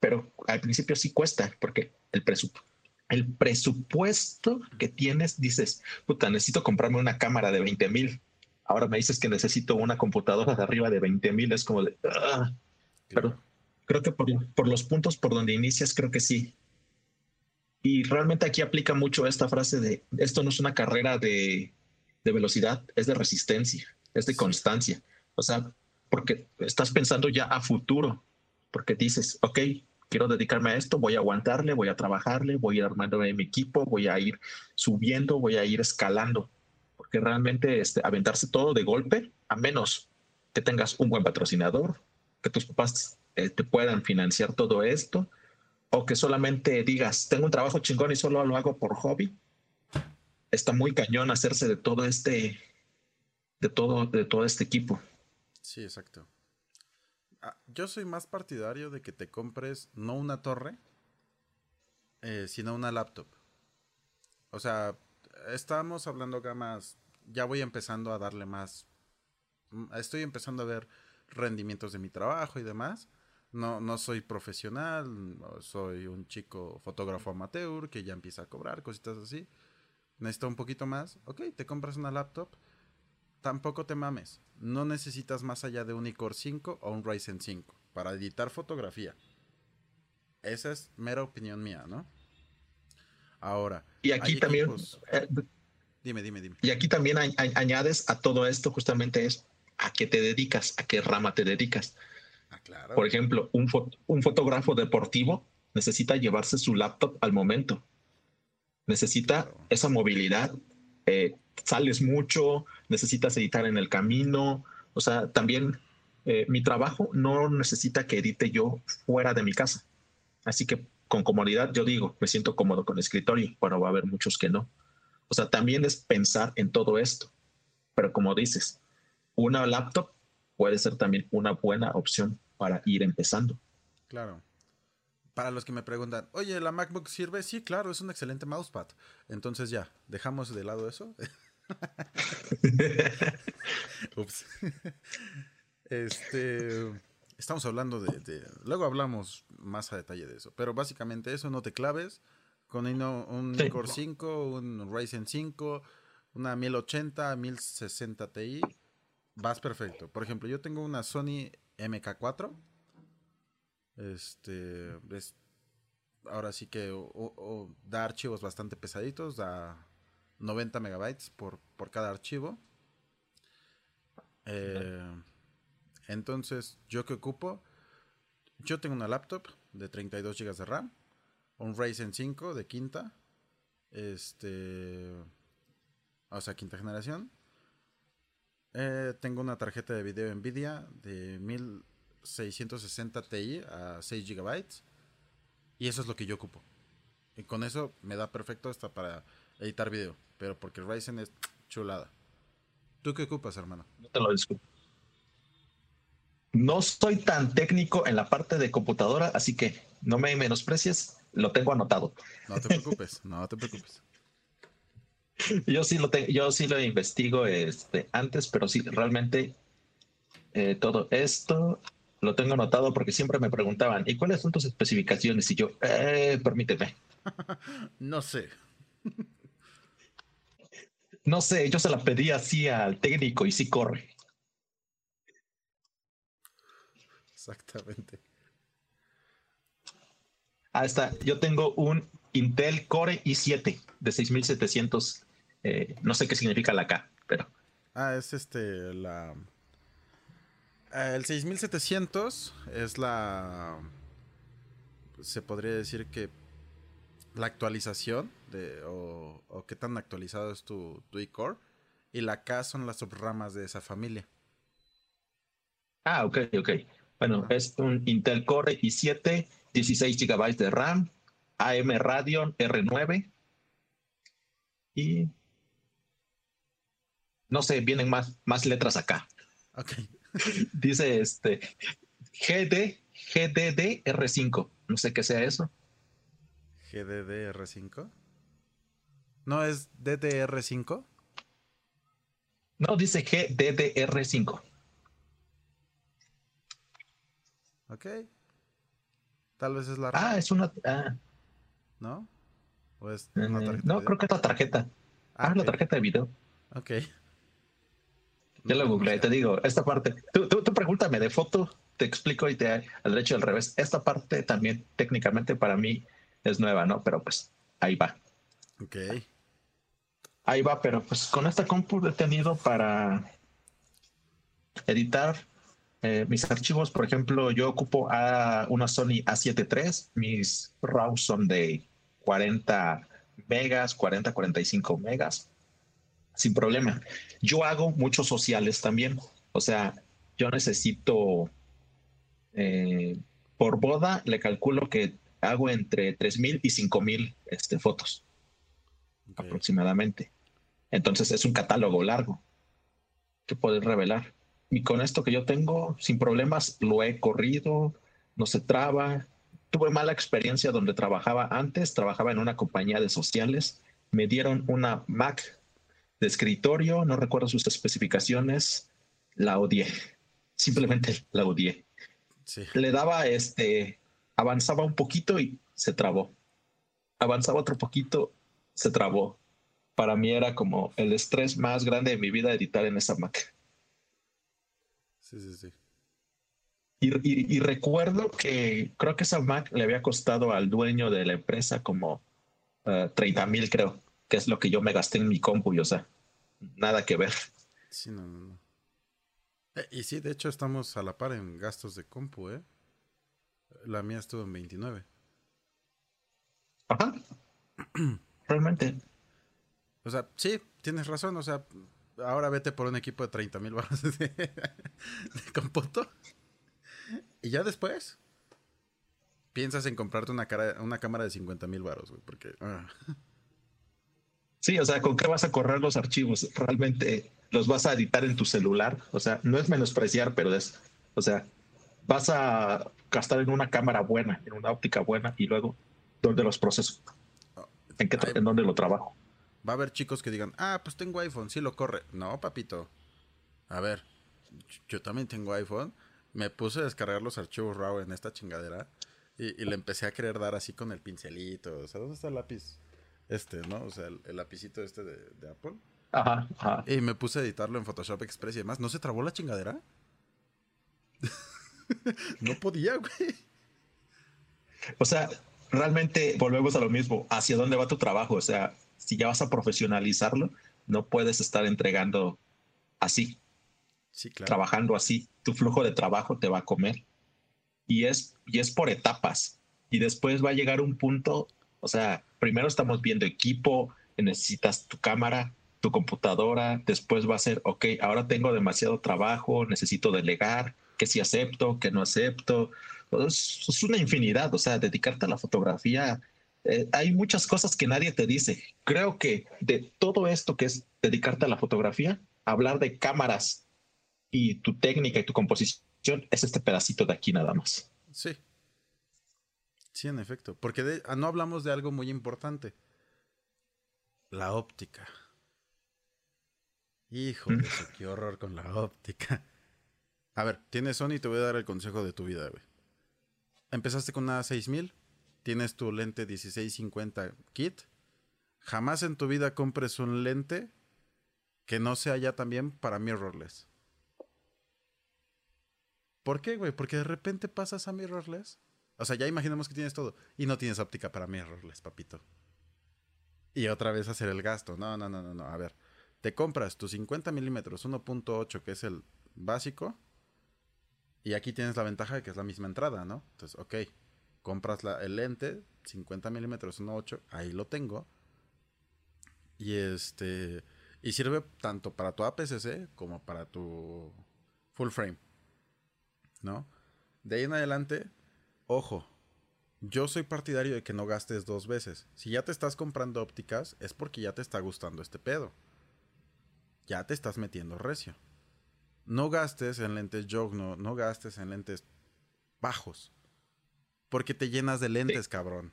pero al principio sí cuesta, porque el presupuesto, el presupuesto que tienes, dices, puta, necesito comprarme una cámara de 20 mil. Ahora me dices que necesito una computadora de arriba de 20 mil, es como de... Ah". Pero creo que por, por los puntos por donde inicias, creo que sí. Y realmente aquí aplica mucho esta frase de, esto no es una carrera de, de velocidad, es de resistencia es de constancia. O sea, porque estás pensando ya a futuro, porque dices, ok, quiero dedicarme a esto, voy a aguantarle, voy a trabajarle, voy a ir armando mi equipo, voy a ir subiendo, voy a ir escalando, porque realmente este, aventarse todo de golpe, a menos que tengas un buen patrocinador, que tus papás eh, te puedan financiar todo esto, o que solamente digas, tengo un trabajo chingón y solo lo hago por hobby, está muy cañón hacerse de todo este de todo, de todo este equipo. Sí, exacto. Ah, yo soy más partidario de que te compres no una torre, eh, sino una laptop. O sea, estamos hablando gamas, ya voy empezando a darle más, mm, estoy empezando a ver rendimientos de mi trabajo y demás. No, no soy profesional, soy un chico fotógrafo amateur que ya empieza a cobrar, cositas así. Necesito un poquito más. Ok, te compras una laptop. Tampoco te mames. No necesitas más allá de un iCore 5 o un Ryzen 5 para editar fotografía. Esa es mera opinión mía, ¿no? Ahora. Y aquí también. Eh, dime, dime, dime. Y aquí también añades a todo esto justamente es a qué te dedicas, a qué rama te dedicas. Ah, claro. Por ejemplo, un, un fotógrafo deportivo necesita llevarse su laptop al momento. Necesita esa movilidad. Eh, sales mucho, necesitas editar en el camino. O sea, también eh, mi trabajo no necesita que edite yo fuera de mi casa. Así que con comodidad yo digo, me siento cómodo con escritorio, pero va a haber muchos que no. O sea, también es pensar en todo esto. Pero como dices, una laptop puede ser también una buena opción para ir empezando. Claro. Para los que me preguntan, oye, ¿la MacBook sirve? Sí, claro, es un excelente mousepad. Entonces ya, dejamos de lado eso. Ups. este. Estamos hablando de, Luego hablamos más a detalle de eso. Pero básicamente eso, no te claves. Con un, Core 5, un Ryzen 5, una 1080, 1060 Ti, vas perfecto. Por ejemplo, yo tengo una Sony MK4. Este. ahora sí que da archivos bastante pesaditos, da 90 megabytes por, por cada archivo. Eh, entonces, ¿yo qué ocupo? Yo tengo una laptop de 32 GB de RAM, un Ryzen 5 de quinta, este, o sea, quinta generación. Eh, tengo una tarjeta de video Nvidia de 1660 Ti a 6 GB. Y eso es lo que yo ocupo. Y con eso me da perfecto hasta para editar video. Pero porque Ryzen es chulada. ¿Tú qué ocupas, hermano? No te lo discuto. No soy tan técnico en la parte de computadora, así que no me menosprecies, lo tengo anotado. No te preocupes, no te preocupes. yo sí lo tengo, yo sí lo investigo este, antes, pero sí, realmente eh, todo esto lo tengo anotado porque siempre me preguntaban, ¿y cuáles son tus especificaciones? Y yo, eh, permíteme. no sé. no sé, yo se la pedí así al técnico y sí corre. Exactamente. Ah, está. Yo tengo un Intel Core i7 de 6700. Eh, no sé qué significa la K, pero. Ah, es este, la. Eh, el 6700 es la. Se podría decir que. La actualización de, o, o qué tan actualizado es tu, tu core Y la K son las subramas de esa familia. Ah, ok, ok. Bueno, es un Intel Core i7, 16 GB de RAM, AM Radeon R9 y no sé, vienen más, más letras acá. Ok. Dice este GD, GDD R5. No sé qué sea eso. GDD R5. ¿No es DDR5? No, dice GDDR5. Ok. Tal vez es la. Ah, es una. Ah. ¿No? ¿O es una eh, tarjeta no, creo que es la tarjeta. Ah, es la tarjeta de video. Ok. Ya lo googleé, te digo, esta parte. Tú, tú, pregúntame de foto, te explico y te al derecho y al revés. Esta parte también técnicamente para mí es nueva, ¿no? Pero pues ahí va. Ok. Ahí va, pero pues con esta compu he tenido para editar eh, mis archivos, por ejemplo, yo ocupo a una Sony A7 III, mis RAW son de 40 megas, 40, 45 megas, sin problema. Yo hago muchos sociales también, o sea, yo necesito, eh, por boda, le calculo que hago entre 3.000 y 5.000 este, fotos aproximadamente. Entonces es un catálogo largo que puedes revelar y con esto que yo tengo, sin problemas, lo he corrido, no se traba. Tuve mala experiencia donde trabajaba antes, trabajaba en una compañía de sociales, me dieron una Mac de escritorio, no recuerdo sus especificaciones, la odié, simplemente la odié. Le daba este, avanzaba un poquito y se trabó. Avanzaba otro poquito, se trabó. Para mí era como el estrés más grande de mi vida editar en esa Mac. Sí, sí, sí. Y, recuerdo que creo que esa Mac le había costado al dueño de la empresa como 30 eh, mil, creo, que es lo que yo me gasté en mi compu, y, o sea, nada que ver. Sí, no, no, no. Eh, y sí, de hecho estamos a la par en gastos de compu, ¿eh? La mía estuvo en 29. Ajá. Realmente. O sea, sí, tienes razón. O sea, ahora vete por un equipo de 30 mil barras de, de cómputo. Y ya después piensas en comprarte una, cara, una cámara de 50 mil baros, güey, porque... Ah. Sí, o sea, ¿con qué vas a correr los archivos? ¿Realmente los vas a editar en tu celular? O sea, no es menospreciar, pero es, o sea, vas a gastar en una cámara buena, en una óptica buena, y luego, ¿dónde los proceso? ¿En, qué, ¿En dónde lo trabajo? Va a haber chicos que digan, ah, pues tengo iPhone, sí lo corre. No, papito. A ver, yo también tengo iPhone me puse a descargar los archivos RAW en esta chingadera y, le empecé a querer dar así con el pincelito. O sea, ¿dónde está el lápiz? Este, ¿no? O sea, el, lapicito este de, Apple. Ajá, ajá. Y me puse a editarlo en Photoshop Express y demás. ¿No se trabó la chingadera? no podía, güey. O sea, realmente volvemos a lo mismo. ¿Hacia dónde va tu trabajo? O sea, si ya vas a profesionalizarlo, no puedes estar entregando así. Trabajando así, tu flujo de trabajo te va a comer. Y es, y es por etapas. Y después va a llegar un punto, o sea, primero estamos viendo equipo, necesitas tu cámara, tu computadora, después va a ser, ok, ahora tengo demasiado trabajo, necesito delegar, que si acepto, que no acepto. Es, una infinidad, o sea, dedicarte a la fotografía. Eh, hay muchas cosas que nadie te dice. Creo que de todo esto que es dedicarte a la fotografía, hablar de cámaras y tu técnica y tu composición es este pedacito de aquí nada más. Sí. Sí, en efecto. Porque ah, no hablamos de algo muy importante. La óptica. Hijo de qué horror con la óptica. A ver, tienes Sony y te voy a dar el consejo de tu vida, güey. Empezaste con una 6000, tienes tu lente 1650 kit. Jamás en tu vida compres un lente que no sea ya también para mirrorless. ¿Por qué, güey? Porque de repente pasas a mirrorless. O sea, ya imaginemos que tienes todo y no tienes óptica para mirrorless, papito. Y otra vez hacer el gasto. No, no, no, no, no. A ver, te compras tu 50 milímetros 1.8, que es el básico. Y aquí tienes la ventaja de que es la misma entrada, ¿no? Entonces, ok, compras el lente 50 milímetros 1.8, ahí lo tengo. Y este. Y sirve tanto para tu APS-C como para tu full frame. ¿no? De ahí en adelante, ojo, yo soy partidario de que no gastes dos veces. Si ya te estás comprando ópticas, es porque ya te está gustando este pedo. Ya te estás metiendo recio. No gastes en lentes Jogno, no gastes en lentes bajos. Porque te llenas de lentes, cabrón.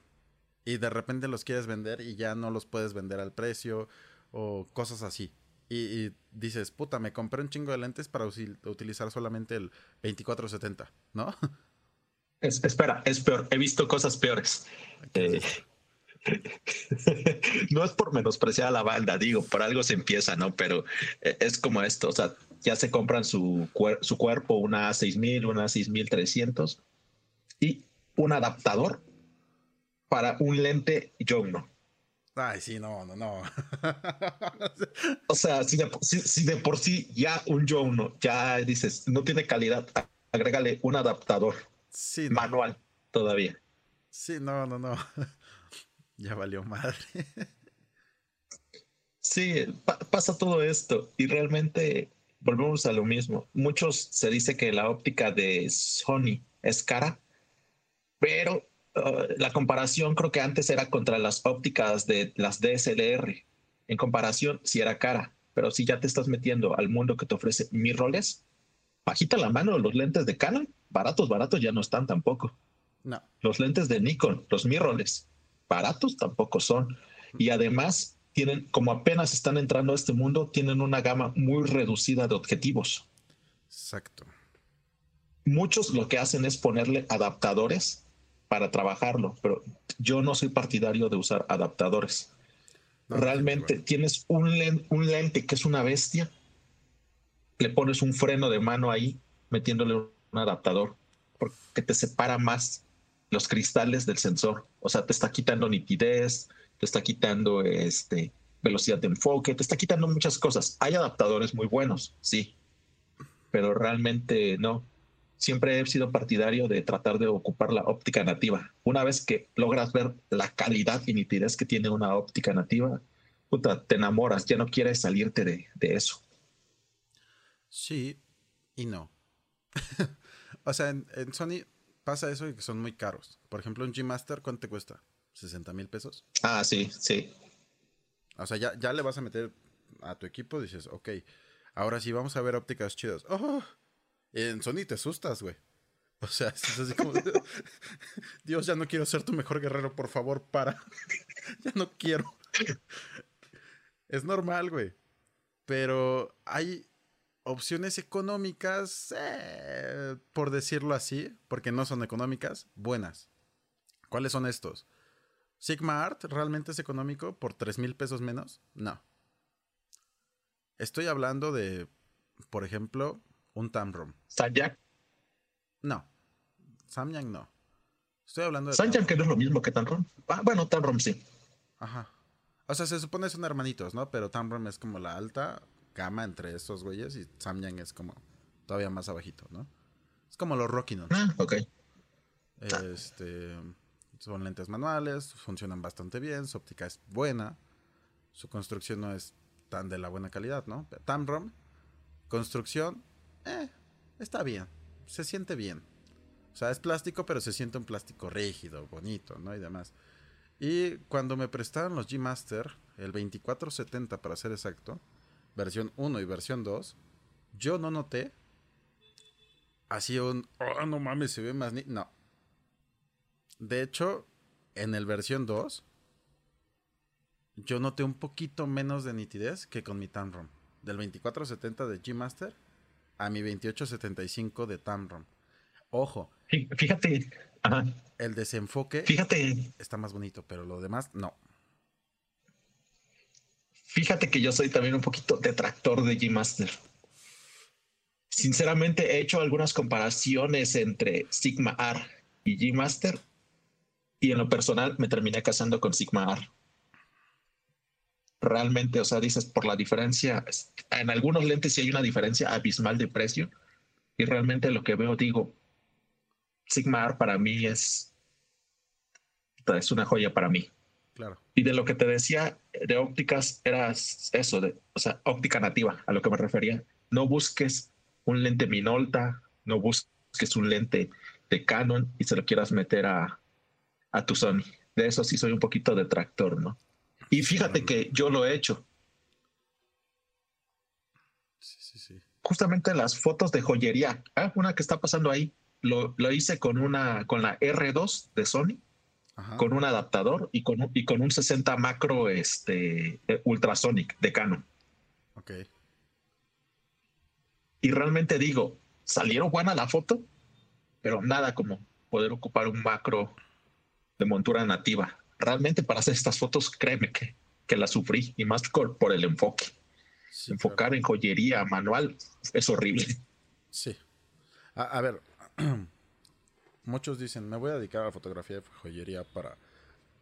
Y de repente los quieres vender y ya no los puedes vender al precio o cosas así y, dices, puta, me compré un chingo de lentes para utilizar solamente el 2470, ¿no? espera, es peor. He visto cosas peores. Eh, no es por menospreciar a la banda, digo, por algo se empieza, ¿no? Pero eh, es como esto, o sea, ya se compran su, su cuerpo, una 6000, una 6300 y un adaptador para un lente no Ay, sí, no, no, no. o sea, si de, por sí ya un Joe ya dices, no tiene calidad, agrégale un adaptador sí, manual todavía. Sí, no, no, no. ya valió madre. sí, pasa todo esto y realmente volvemos a lo mismo. Muchos se dice que la óptica de Sony es cara, pero Uh, la comparación creo que antes era contra las ópticas de las DSLR. En comparación, si era cara, pero si ya te estás metiendo al mundo que te ofrece mirrorless, bajita la mano los lentes de Canon, baratos, baratos ya no están tampoco. No. Los lentes de Nikon, los mirrorless, baratos tampoco son. Y además tienen, como apenas están entrando a este mundo, tienen una gama muy reducida de objetivos. Exacto muchos lo que hacen es ponerle adaptadores para trabajarlo, pero yo no soy partidario de usar adaptadores. Realmente tienes un, un lente que es una bestia, le pones un freno de mano ahí, metiéndole un adaptador, porque te separa más los cristales del sensor. O sea, te está quitando nitidez, te está quitando este, velocidad de enfoque, te está quitando muchas cosas. Hay adaptadores muy buenos, sí, pero realmente no. Siempre he sido partidario de tratar de ocupar la óptica nativa. Una vez que logras ver la calidad y nitidez que tiene una óptica nativa, puta, te enamoras, ya no quieres salirte de, de eso. Sí y no. o sea, en, Sony pasa eso y que son muy caros. Por ejemplo, un G-Master, ¿cuánto te cuesta? ¿60 mil pesos? Ah, sí, sí. O sea, ya, ya le vas a meter a tu equipo, dices, ok, ahora sí vamos a ver ópticas chidas. Oh, en Sony te asustas, güey. O sea, es así como, Dios, ya no quiero ser tu mejor guerrero, por favor, para. ya no quiero. es normal, güey. Pero hay opciones económicas, eh, por decirlo así, porque no son económicas, buenas. ¿Cuáles son estos? Sigma Art realmente es económico por 3 mil pesos menos? No. Estoy hablando de, por ejemplo, un Tamron. ¿Samyang? No. Samyang no. Estoy hablando de. Samyang que no es lo mismo que Tamron. Ah, bueno, Tamron sí. Ajá. O sea, se supone son hermanitos, ¿no? Pero Tamron es como la alta gama entre estos güeyes y Samyang es como todavía más abajito, ¿no? Es como los Rockinon. Ah, ok. Este. Son lentes manuales, funcionan bastante bien, su óptica es buena, su construcción no es tan de la buena calidad, ¿no? Tamron, construcción, eh, está bien, se siente bien. O sea, es plástico, pero se siente un plástico rígido, bonito, ¿no? Y demás. Y cuando me prestaron los G Master, el 2470 para ser exacto, versión 1 y versión 2, yo no noté así un, oh, no mames, se ve más ni No, de hecho, en el versión 2, yo noté un poquito menos de nitidez que con mi Tamron. Del 2470 de G-Master a mi 2875 de Tamron. Ojo. Fíjate. El desenfoque. Fíjate. Está más bonito, pero lo demás no. Fíjate que yo soy también un poquito detractor de G-Master. Sinceramente he hecho algunas comparaciones entre Sigma R y G-Master y en lo personal me terminé casando con Sigma R. Realmente, o sea, dices por la diferencia, en algunos lentes sí hay una diferencia abismal de precio. Y realmente lo que veo, digo, Sigma R para mí es, es una joya para mí. Claro. Y de lo que te decía de ópticas, era eso, de, o sea, óptica nativa, a lo que me refería. No busques un lente Minolta, no busques un lente de Canon y se lo quieras meter a, a tu Sony. De eso sí soy un poquito detractor, ¿no? Y fíjate que yo lo he hecho. Sí, sí, sí. Justamente las fotos de joyería, ¿eh? una que está pasando ahí, lo, lo, hice con una con la R2 de Sony, con un adaptador y con, y con un 60 macro este, eh, ultrasonic de Canon. Ok. Y realmente digo, salieron buena la foto, pero nada como poder ocupar un macro de montura nativa. Realmente para hacer estas fotos, créeme que, que la sufrí y más por, el enfoque. Enfocar en joyería manual es horrible. Sí. A, ver, muchos dicen, me voy a dedicar a la fotografía de joyería para...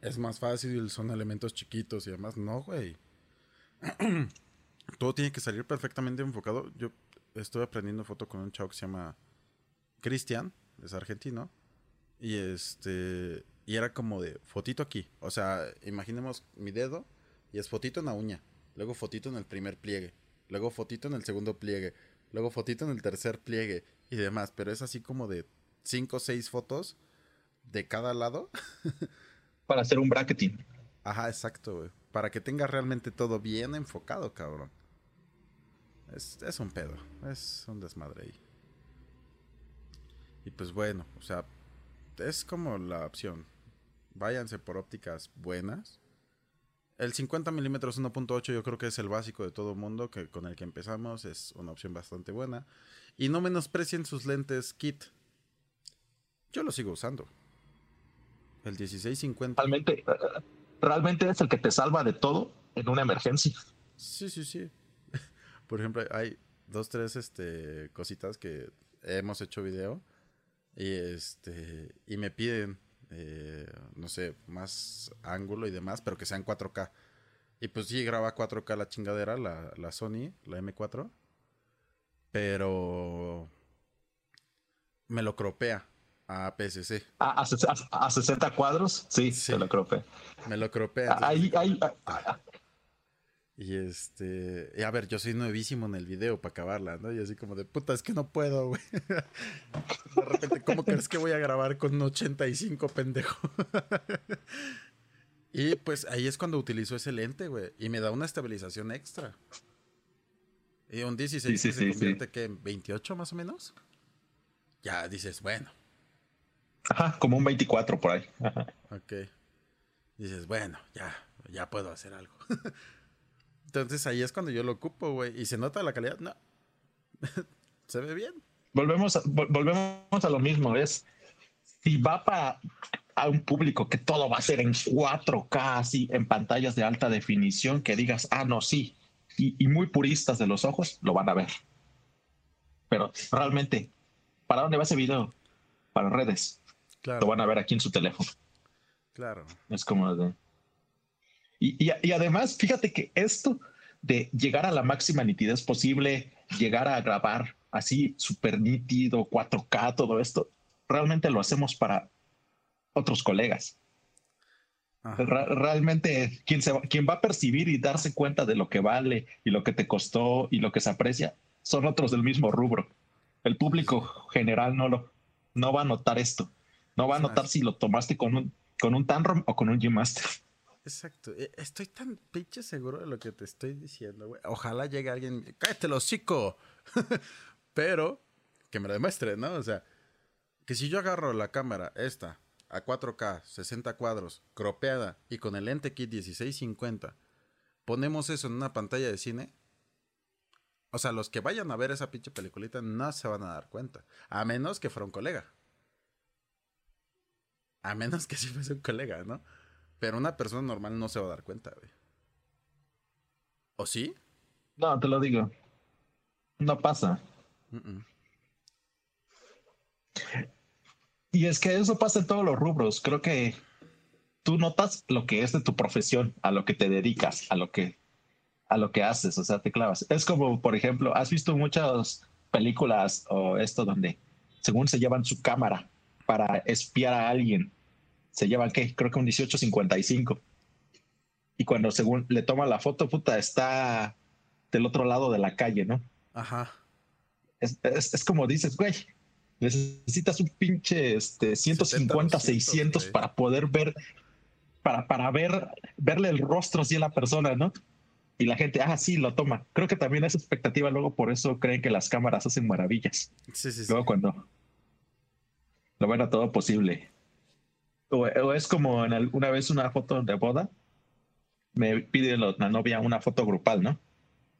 Es más fácil, son elementos chiquitos y demás. No, güey. Todo tiene que salir perfectamente enfocado. Yo estoy aprendiendo foto con un chavo que se llama Cristian, es argentino. Y este y era como de fotito aquí. O sea, imaginemos mi dedo y es fotito en la uña. Luego fotito en el primer pliegue. Luego fotito en el segundo pliegue. Luego fotito en el tercer pliegue y demás. Pero es así como de cinco o seis fotos de cada lado. Para hacer un bracketing. Ajá, exacto, güey. Para que tenga realmente todo bien enfocado, cabrón. Es, es un pedo. Es un desmadre ahí. Y pues bueno, o sea, es como la opción váyanse por ópticas buenas. El 50 milímetros 1.8 yo creo que es el básico de todo mundo, que con el que empezamos es una opción bastante buena. Y no menosprecien sus lentes kit, Yo lo sigo usando. El 1650. Realmente, realmente es el que te salva de todo en una emergencia. Sí, sí, sí. Por ejemplo, hay dos, tres este, cositas que hemos hecho video y este y me piden eh, no sé, más ángulo y demás, pero que sean 4K. Y pues sí, graba 4K la chingadera, la, la Sony, la M4. Pero me lo cropea a PSC. ¿A, a, 60 cuadros? Sí, se lo cropea. Me lo cropea. Ahí, ahí, y este, y a ver, yo soy nuevísimo en el video para acabarla, ¿no? Y así como de puta, es que no puedo, güey. De repente, ¿cómo crees que voy a grabar con un 85, pendejo? y pues ahí es cuando utilizo ese lente, güey. Y me da una estabilización extra. Y un 16 se convierte que en 28 más o menos. Ya dices, bueno. Ajá, como un 24 por ahí. Ajá. Ok. Dices, bueno, ya, ya puedo hacer algo. Entonces ahí es cuando yo lo ocupo, güey. ¿Y se nota la calidad? No. se ve bien. Volvemos a, volvemos a lo mismo. Es si va para a un público que todo va a ser en 4K, así en pantallas de alta definición, que digas, ah, no, sí. Y, muy puristas de los ojos lo van a ver. Pero realmente, ¿para dónde va ese video? Para redes. Claro. Lo van a ver aquí en su teléfono. Claro. Es como de. Y, además, fíjate que esto de llegar a la máxima nitidez posible, llegar a grabar así súper nítido, 4K, todo esto, realmente lo hacemos para otros colegas. realmente quien, se, quien va a percibir y darse cuenta de lo que vale y lo que te costó y lo que se aprecia son otros del mismo rubro. El público general no, lo, no va a notar esto. No va a notar si lo tomaste con un, con un Tanrom o con un G-Master. Exacto. E, estoy tan pinche seguro de lo que te estoy diciendo, güey. Ojalá llegue alguien, cállate hocico. Pero que me lo demuestre, ¿no? O sea, que si yo agarro la cámara esta a 4K, 60 cuadros, cropeada y con el lente kit 1650, ponemos eso en una pantalla de cine. O sea, los que vayan a ver esa pinche peliculita no se van a dar cuenta. A menos que fuera un colega. A menos que si fuese un colega, ¿no? Pero una persona normal no se va a dar cuenta, güey. ¿O sí? No, te lo digo. No pasa. Y es que eso pasa en todos los rubros. Creo que tú notas lo que es de tu profesión, a lo que te dedicas, a lo que, a lo que haces, o sea, te clavas. Es como, por ejemplo, has visto muchas películas o esto donde según se llevan su cámara para espiar a alguien se lleva, ¿qué? Creo que un 1855. Y cuando según le toma la foto, puta, está del otro lado de la calle, ¿no? Ajá. Es, como dices, güey, necesitas un pinche este, 150, 600 para poder ver, para, para ver, verle el rostro así a la persona, ¿no? Y la gente, ah, sí, lo toma. Creo que también es expectativa, luego por eso creen que las cámaras hacen maravillas. Sí, sí, luego cuando lo ven a todo posible. O, es como en una vez una foto de boda, me pide la novia una foto grupal, ¿no?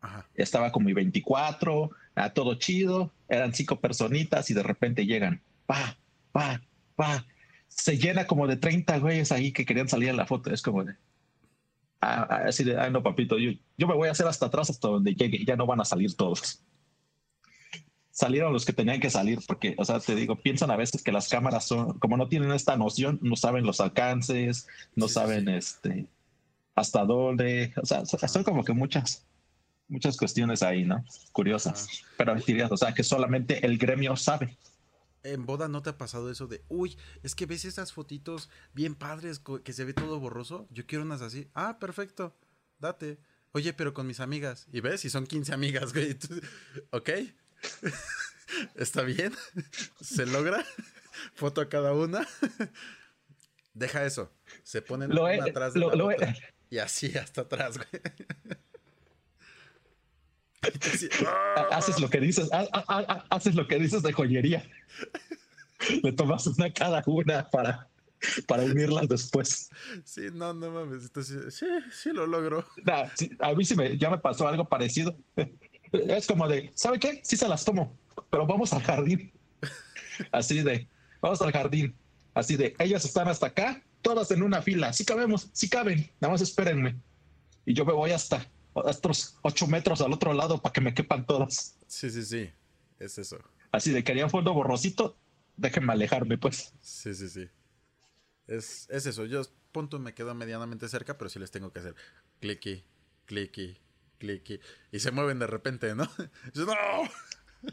Ajá. Estaba como mi 24, a todo chido, eran cinco personitas y de repente llegan, pa, pa, pa. Se llena como de 30 güeyes ahí que querían salir en la foto. Es como de, ah, ah, así de, ay no, papito, yo, yo me voy a hacer hasta atrás hasta donde llegue, ya no van a salir todos salieron los que tenían que salir, porque, o sea, te digo, piensan a veces que las cámaras son, como no tienen esta noción, no saben los alcances, no saben este hasta dónde, o sea, son como que muchas, muchas cuestiones ahí, ¿no? Curiosas. Pero dirías, o sea, que solamente el gremio sabe. En boda no te ha pasado eso de, uy, es que ves esas fotitos bien padres que se ve todo borroso, yo quiero unas así. Ah, perfecto, date. Oye, pero con mis amigas. Y ves, si son 15 amigas, güey. ok, ¿Está bien? ¿Se logra? ¿Foto a cada una? Deja eso. Se ponen lo atrás de la otra. Y así hasta atrás, güey. haces lo que dices, haces lo que dices de joyería. Le tomas una cada una para, para unirlas después. Sí, no, no mames. sí, sí lo logro. a mí sí me, ya me pasó algo parecido. Es como de, ¿sabe qué? Sí se las tomo, pero vamos al jardín. Así de, vamos al jardín. Así de, ellas están hasta acá, todas en una fila. Sí cabemos, sí caben, nada más espérenme. Y yo me voy hasta otros ocho metros al otro lado para que me quepan todas. Sí, sí, sí, es eso. Así de, quería fondo borrosito, déjenme alejarme, pues. Sí, sí, sí. Es, es eso, yo punto me quedo medianamente cerca, pero sí les tengo que hacer clicky, clicky, clicky. Y se mueven de repente, ¿no? ¡No!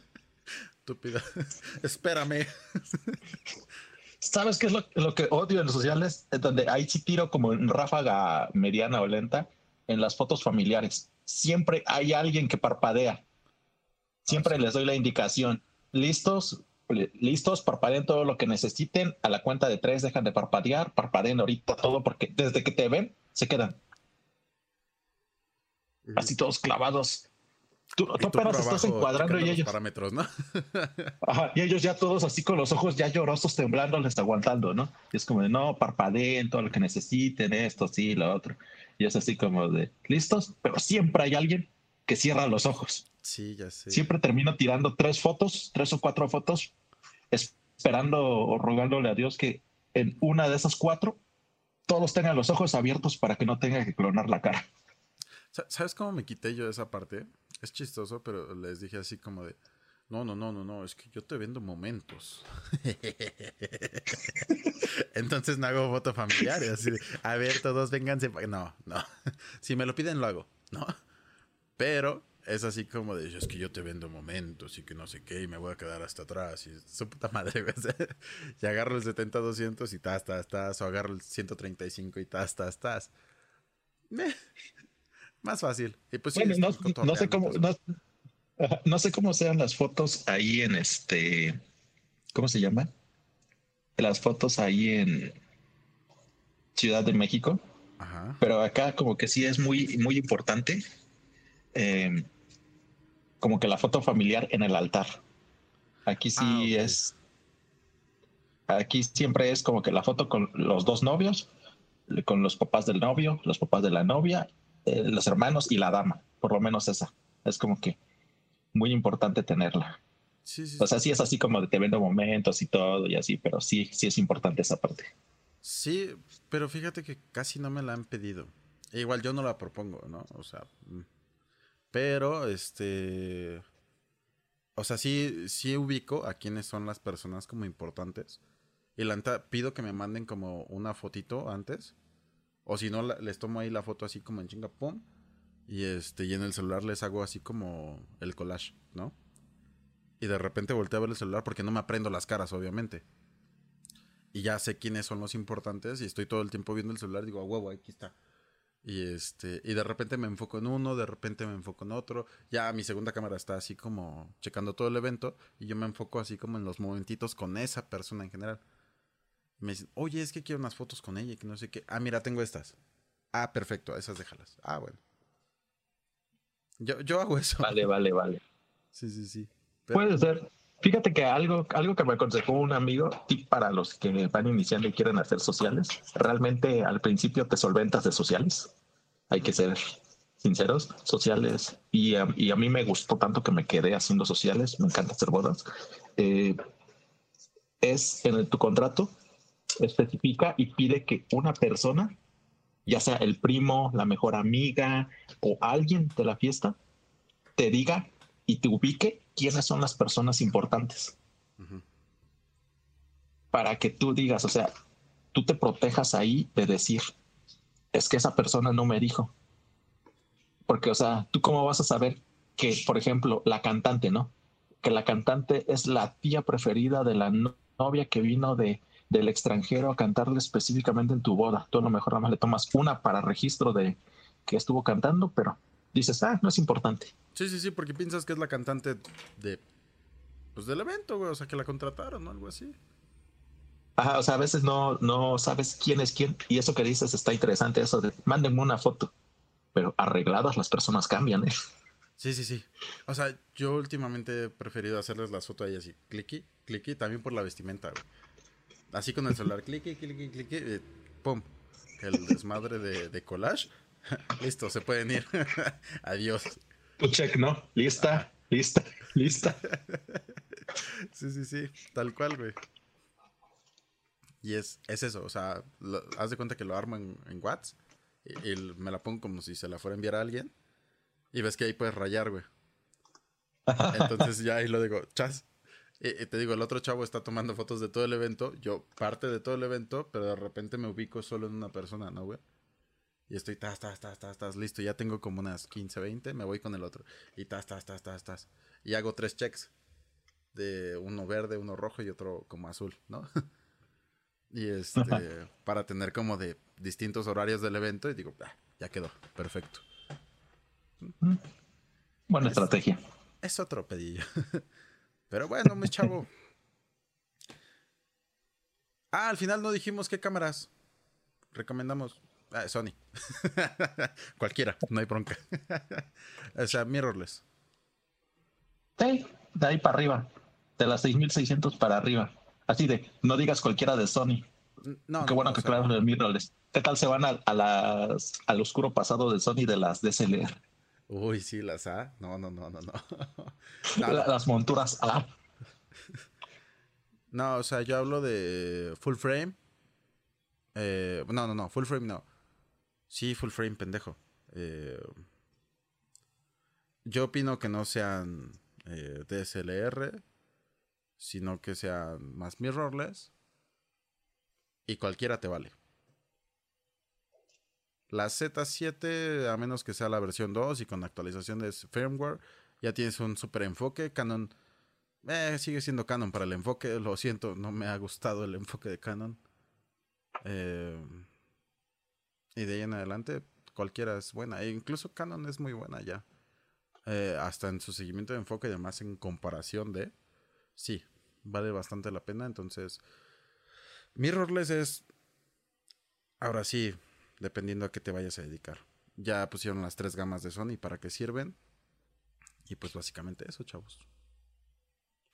Estúpida. Espérame. ¿Sabes qué es lo, que odio en los sociales? donde ahí sí tiro como en ráfaga mediana o lenta en las fotos familiares. Siempre hay alguien que parpadea. Siempre les doy la indicación. ¿Listos? listos, parpadeen todo lo que necesiten. A la cuenta de tres dejan de parpadear, parpadeen ahorita todo, porque desde que te ven, se quedan. Así todos clavados. Tú, apenas estás encuadrando y ellos. Parámetros, ¿no? y ellos ya todos así con los ojos ya llorosos, temblando, les aguantando, ¿no? Y es como de no, parpadeen todo lo que necesiten, esto, sí, lo otro. Y es así como de listos, pero siempre hay alguien que cierra los ojos. Sí, ya sé. Siempre termino tirando tres fotos, tres o cuatro fotos, esperando o rogándole a Dios que en una de esas cuatro todos tengan los ojos abiertos para que no tenga que clonar la cara. ¿Sabes cómo me quité yo de esa parte? Es chistoso, pero les dije así como de, no, no, no, no, no, es que yo te vendo momentos. Entonces no hago foto familiar. A ver, todos vénganse. No, no. Si me lo piden, lo hago, ¿no? Pero es así como de, es que yo te vendo momentos y que no sé qué, y me voy a quedar hasta atrás. Y su puta madre, Y agarro el 70-200 y tas, tas, tas. O agarro el 135 y tas, tas, tas. Más fácil. Y pues no, sé cómo, no, sé cómo sean las fotos ahí en este, ¿cómo se llama? Las fotos ahí en Ciudad de México. Ajá. Pero acá como que sí es muy, muy importante eh, como que la foto familiar en el altar. Aquí sí ah, es. Aquí siempre es como que la foto con los dos novios, con los papás del novio, los papás de la novia, eh, los hermanos y la dama. Por lo menos esa. Es como que muy importante tenerla. o sea, sí es así como de te vendo momentos y todo y así, pero sí, sí es importante esa parte. Sí, pero fíjate que casi no me la han pedido. E igual yo no la propongo, ¿no? O sea, mm. Pero, este. O sea, sí, sí ubico a quiénes son las personas como importantes. Y la pido que me manden como una fotito antes. O si no, les tomo ahí la foto así como en chinga. Y este, y en el celular les hago así como el collage, ¿no? Y de repente volteo a ver el celular porque no me aprendo las caras, obviamente. Y ya sé quiénes son los importantes y estoy todo el tiempo viendo el celular digo, a huevo, aquí está. Y este, y de repente me enfoco en uno, de repente me enfoco en otro. Ya mi segunda cámara está así como checando todo el evento y yo me enfoco así como en los momentitos con esa persona en general. Me dicen, oye, es que quiero unas fotos con ella que no sé qué. Ah, mira, tengo estas. Ah, perfecto, esas déjalas. Ah, bueno. Yo, yo hago eso. Vale, vale, vale. Sí, sí, sí. Puede ser. Fíjate que algo, algo que me aconsejó un amigo, tip para los que van iniciando y quieren hacer sociales, realmente al principio te solventas de sociales. Hay que ser sinceros, sociales. Y a, y a mí me gustó tanto que me quedé haciendo sociales. Me encanta hacer bodas. Eh, es en tu contrato, especifica y pide que una persona, ya sea el primo, la mejor amiga o alguien de la fiesta, te diga y te ubique quiénes son las personas importantes. Para que tú digas, o sea, tú te protejas ahí de decir, es que esa persona no me dijo. Porque, o sea, tú cómo vas a saber que, por ejemplo, la cantante, ¿no? Que la cantante es la tía preferida de la novia que vino de, del extranjero a cantarle específicamente en tu boda. Tú a lo mejor nada más le tomas una para registro de que estuvo cantando, pero dices, ah, no es importante. Sí, sí, sí, porque piensas que es la cantante de. Pues del evento, güey. O sea, que la contrataron o algo así. Ajá, o sea, a veces no, no sabes quién es quién. Y eso que dices está interesante, eso de mándenme una foto. Pero arregladas las personas cambian, ¿eh? Sí, sí, sí. O sea, yo últimamente he preferido hacerles la foto a ellas así, clicky, clicky, también por la vestimenta, güey. Así con el celular, clicky, clicky, clicky, eh, pum. El desmadre de, de collage. Listo, se pueden ir. Adiós. Tu check, ¿no? Lista, lista, lista. sí, sí, sí, tal cual, güey. Y es, es eso, o sea, haz de cuenta que lo armo en, en Watts y, me la pongo como si se la fuera a enviar a alguien. Y ves que ahí puedes rayar, güey. Entonces ya ahí lo digo, chas. Y, te digo, el otro chavo está tomando fotos de todo el evento, yo parte de todo el evento, pero de repente me ubico solo en una persona, ¿no, güey? Y estoy, tas, tas, tas, tas, tas, listo, ya tengo como unas 15, 20, me voy con el otro. Y tas, tas, tas, tas, tas. Y hago tres checks. De uno verde, uno rojo y otro como azul, ¿no? y este, para tener como de distintos horarios del evento y digo, ah, ya quedó, perfecto. Buena estrategia. Es otro pedillo. Pero bueno, mi chavo. Ah, al final no dijimos qué cámaras recomendamos. Ah, Sony. Cualquiera, no hay bronca. o sea, mirrorless. Sí, de ahí para arriba. De las 6600 para arriba. Así de, no digas cualquiera de Sony. No, Qué bueno que crearon el mirrorless. ¿Qué tal se van a, las, al oscuro pasado de Sony de las DSLR? Uy, sí, las A. No, no, no, no, no. las monturas A. No, o sea, yo hablo de full frame. Eh, no, no, no, full frame no. Sí, full frame, pendejo. Eh, yo opino que no sean eh, DSLR, sino que sean más mirrorless. Y cualquiera te vale. La Z7, a menos que sea la versión 2 y con actualización de firmware, ya tienes un super enfoque. Canon eh, sigue siendo Canon para el enfoque. Lo siento, no me ha gustado el enfoque de Canon. Eh, y de ahí en adelante, cualquiera es buena. E incluso Canon es muy buena ya. Eh, hasta en su seguimiento de enfoque y demás en comparación de... Sí, vale bastante la pena. Entonces, mirrorless es... Ahora sí, dependiendo a qué te vayas a dedicar. Ya pusieron las tres gamas de Sony para qué sirven. Y pues básicamente eso, chavos.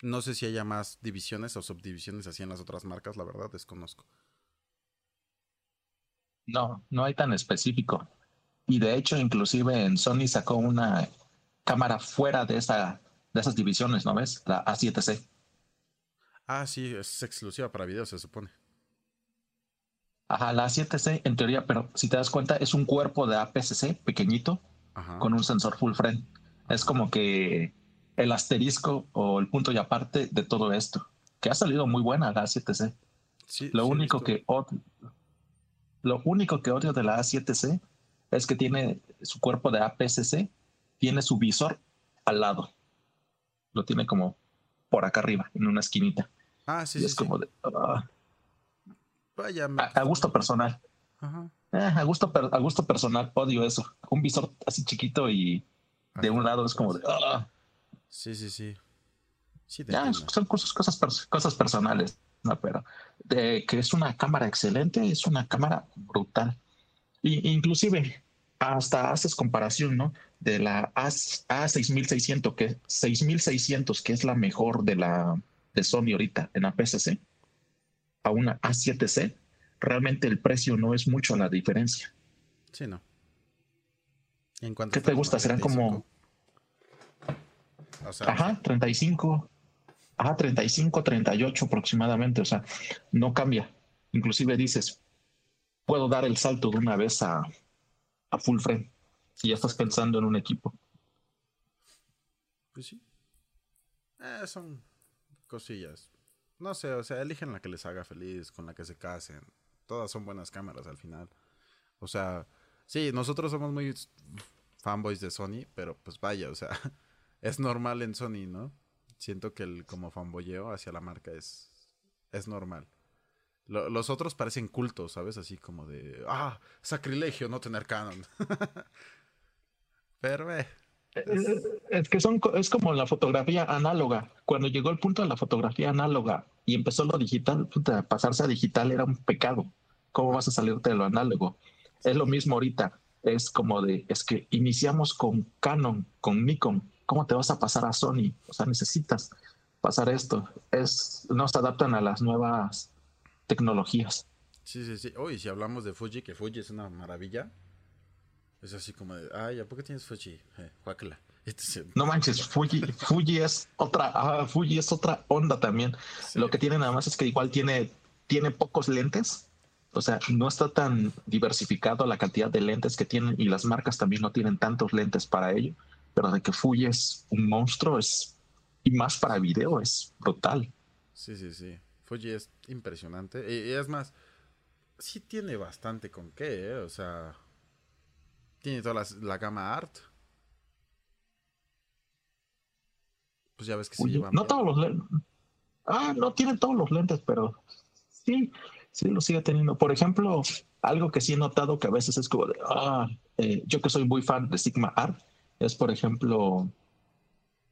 No sé si haya más divisiones o subdivisiones así en las otras marcas, la verdad, desconozco. No, no hay tan específico. Y de hecho, inclusive en Sony sacó una cámara fuera de, esa, de esas divisiones, ¿no ves? La A7C. Ah, sí, es exclusiva para video, se supone. Ajá, la A7C en teoría, pero si te das cuenta, es un cuerpo de APS-C pequeñito con un sensor full frame. Es como que el asterisco o el punto y aparte de todo esto, que ha salido muy buena la A7C. lo único que odio, lo único que odio de la A7C es que tiene su cuerpo de APS-C, tiene su visor al lado. Lo tiene como por acá arriba, en una esquinita. Ah, sí, y es como de. Ah. Vaya. A, gusto personal. Eh, a, gusto, a gusto personal, odio eso. Un visor así chiquito y de un lado es como de. Ah. Sí, sí, sí. son cosas, cosas, cosas personales, ¿no? Pero de que es una cámara excelente, es una cámara brutal. Y, inclusive hasta haces comparación, ¿no? De la A, A6600, que 6600, que es la mejor de la de Sony ahorita en APS-C, a una A7C, realmente el precio no es mucho la diferencia. Sí, no. ¿En ¿Qué te gusta? Serán como ajá, 35. Ajá, 35, 38 aproximadamente. O sea, no cambia. Inclusive dices, puedo dar el salto de una vez a, a full frame. Y ya estás pensando en un equipo. Pues sí. Eh, son cosillas. No sé, o sea, eligen la que les haga feliz, con la que se casen. Todas son buenas cámaras al final. O sea, sí, nosotros somos muy fanboys de Sony, pero pues vaya, o sea, es normal en Sony, ¿no? Siento que el como fanboyeo hacia la marca es, es normal. los otros parecen cultos, ¿sabes? Así como de, ah, sacrilegio no tener canon. Pero, eh. Es... que son, es como la fotografía análoga. Cuando llegó el punto de la fotografía análoga y empezó lo digital, pasarse a digital era un pecado. ¿Cómo vas a salirte de lo análogo? Es lo mismo ahorita. Es como de, es que iniciamos con Canon, con Nikon, ¿cómo te vas a pasar a Sony? O sea, necesitas pasar esto. Es, no se adaptan a las nuevas tecnologías. Sí, sí, sí. Uy, si hablamos de Fuji, que Fuji es una maravilla. Es así como de, ay, ¿a poco tienes Fuji? Eh, este no manches, Fuji, Fuji es otra, ah, Fuji es otra onda también. Lo que tiene nada más es que igual tiene tiene pocos lentes. O sea, no está tan diversificado la cantidad de lentes que tienen y las marcas también no tienen tantos lentes para ello. Pero de que Fuji es un monstruo es y más para video es brutal. Sí, sí, sí. Fuji es impresionante. Y, es más, sí tiene bastante con qué, ¿eh? O sea, tiene toda la, gama art. Pues ya ves que se llevan. No todos los lentes. Ah, no tienen todos los lentes, pero sí, sí lo sigue teniendo. Por ejemplo, algo que sí he notado que a veces es como de, ah, eh, yo que soy muy fan de Sigma Art, es por ejemplo,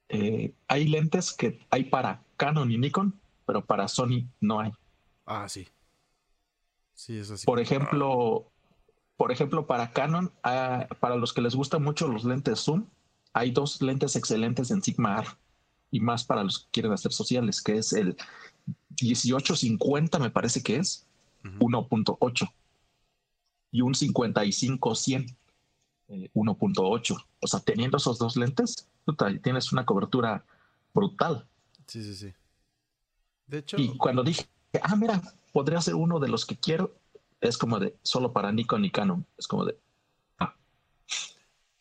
eh, hay lentes que hay para Canon y Nikon, pero para Sony no hay. Ah, sí. Sí, es así. Por ejemplo, por ejemplo, para Canon, ah, para los que les gustan mucho los lentes zoom, hay dos lentes excelentes en Sigma R y más para los que quieren hacer sociales, que es el 1850, me parece que es, 1.8 y un 55-100, 1.8. Eh, o sea, teniendo esos dos lentes, tienes una cobertura brutal. Sí, sí, sí. De hecho. Y cuando dije, ah, mira, podría ser uno de los que quiero, es como de solo para Nikon y Canon. Es como de. Ah.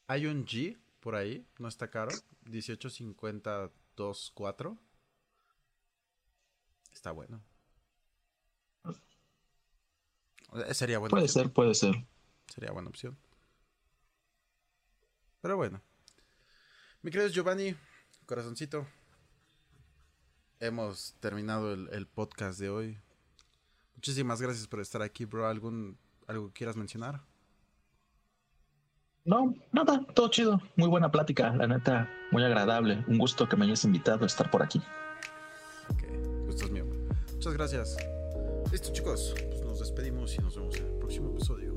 Hay un G por ahí, no está caro. 1852.4. Está bueno. Eh, sería buena Puede ser, puede ser. Sería buena opción. Pero bueno, mi querido Giovanni, corazoncito, hemos terminado el, podcast de hoy. Muchísimas gracias por estar aquí, bro. ¿Algún, ¿Algo que quieras mencionar? No, nada, todo chido. Muy buena plática, la neta, muy agradable. Un gusto que me hayas invitado a estar por aquí. Ok, gusto es mío. Muchas gracias. Listo, chicos, pues nos despedimos y nos vemos en el próximo episodio.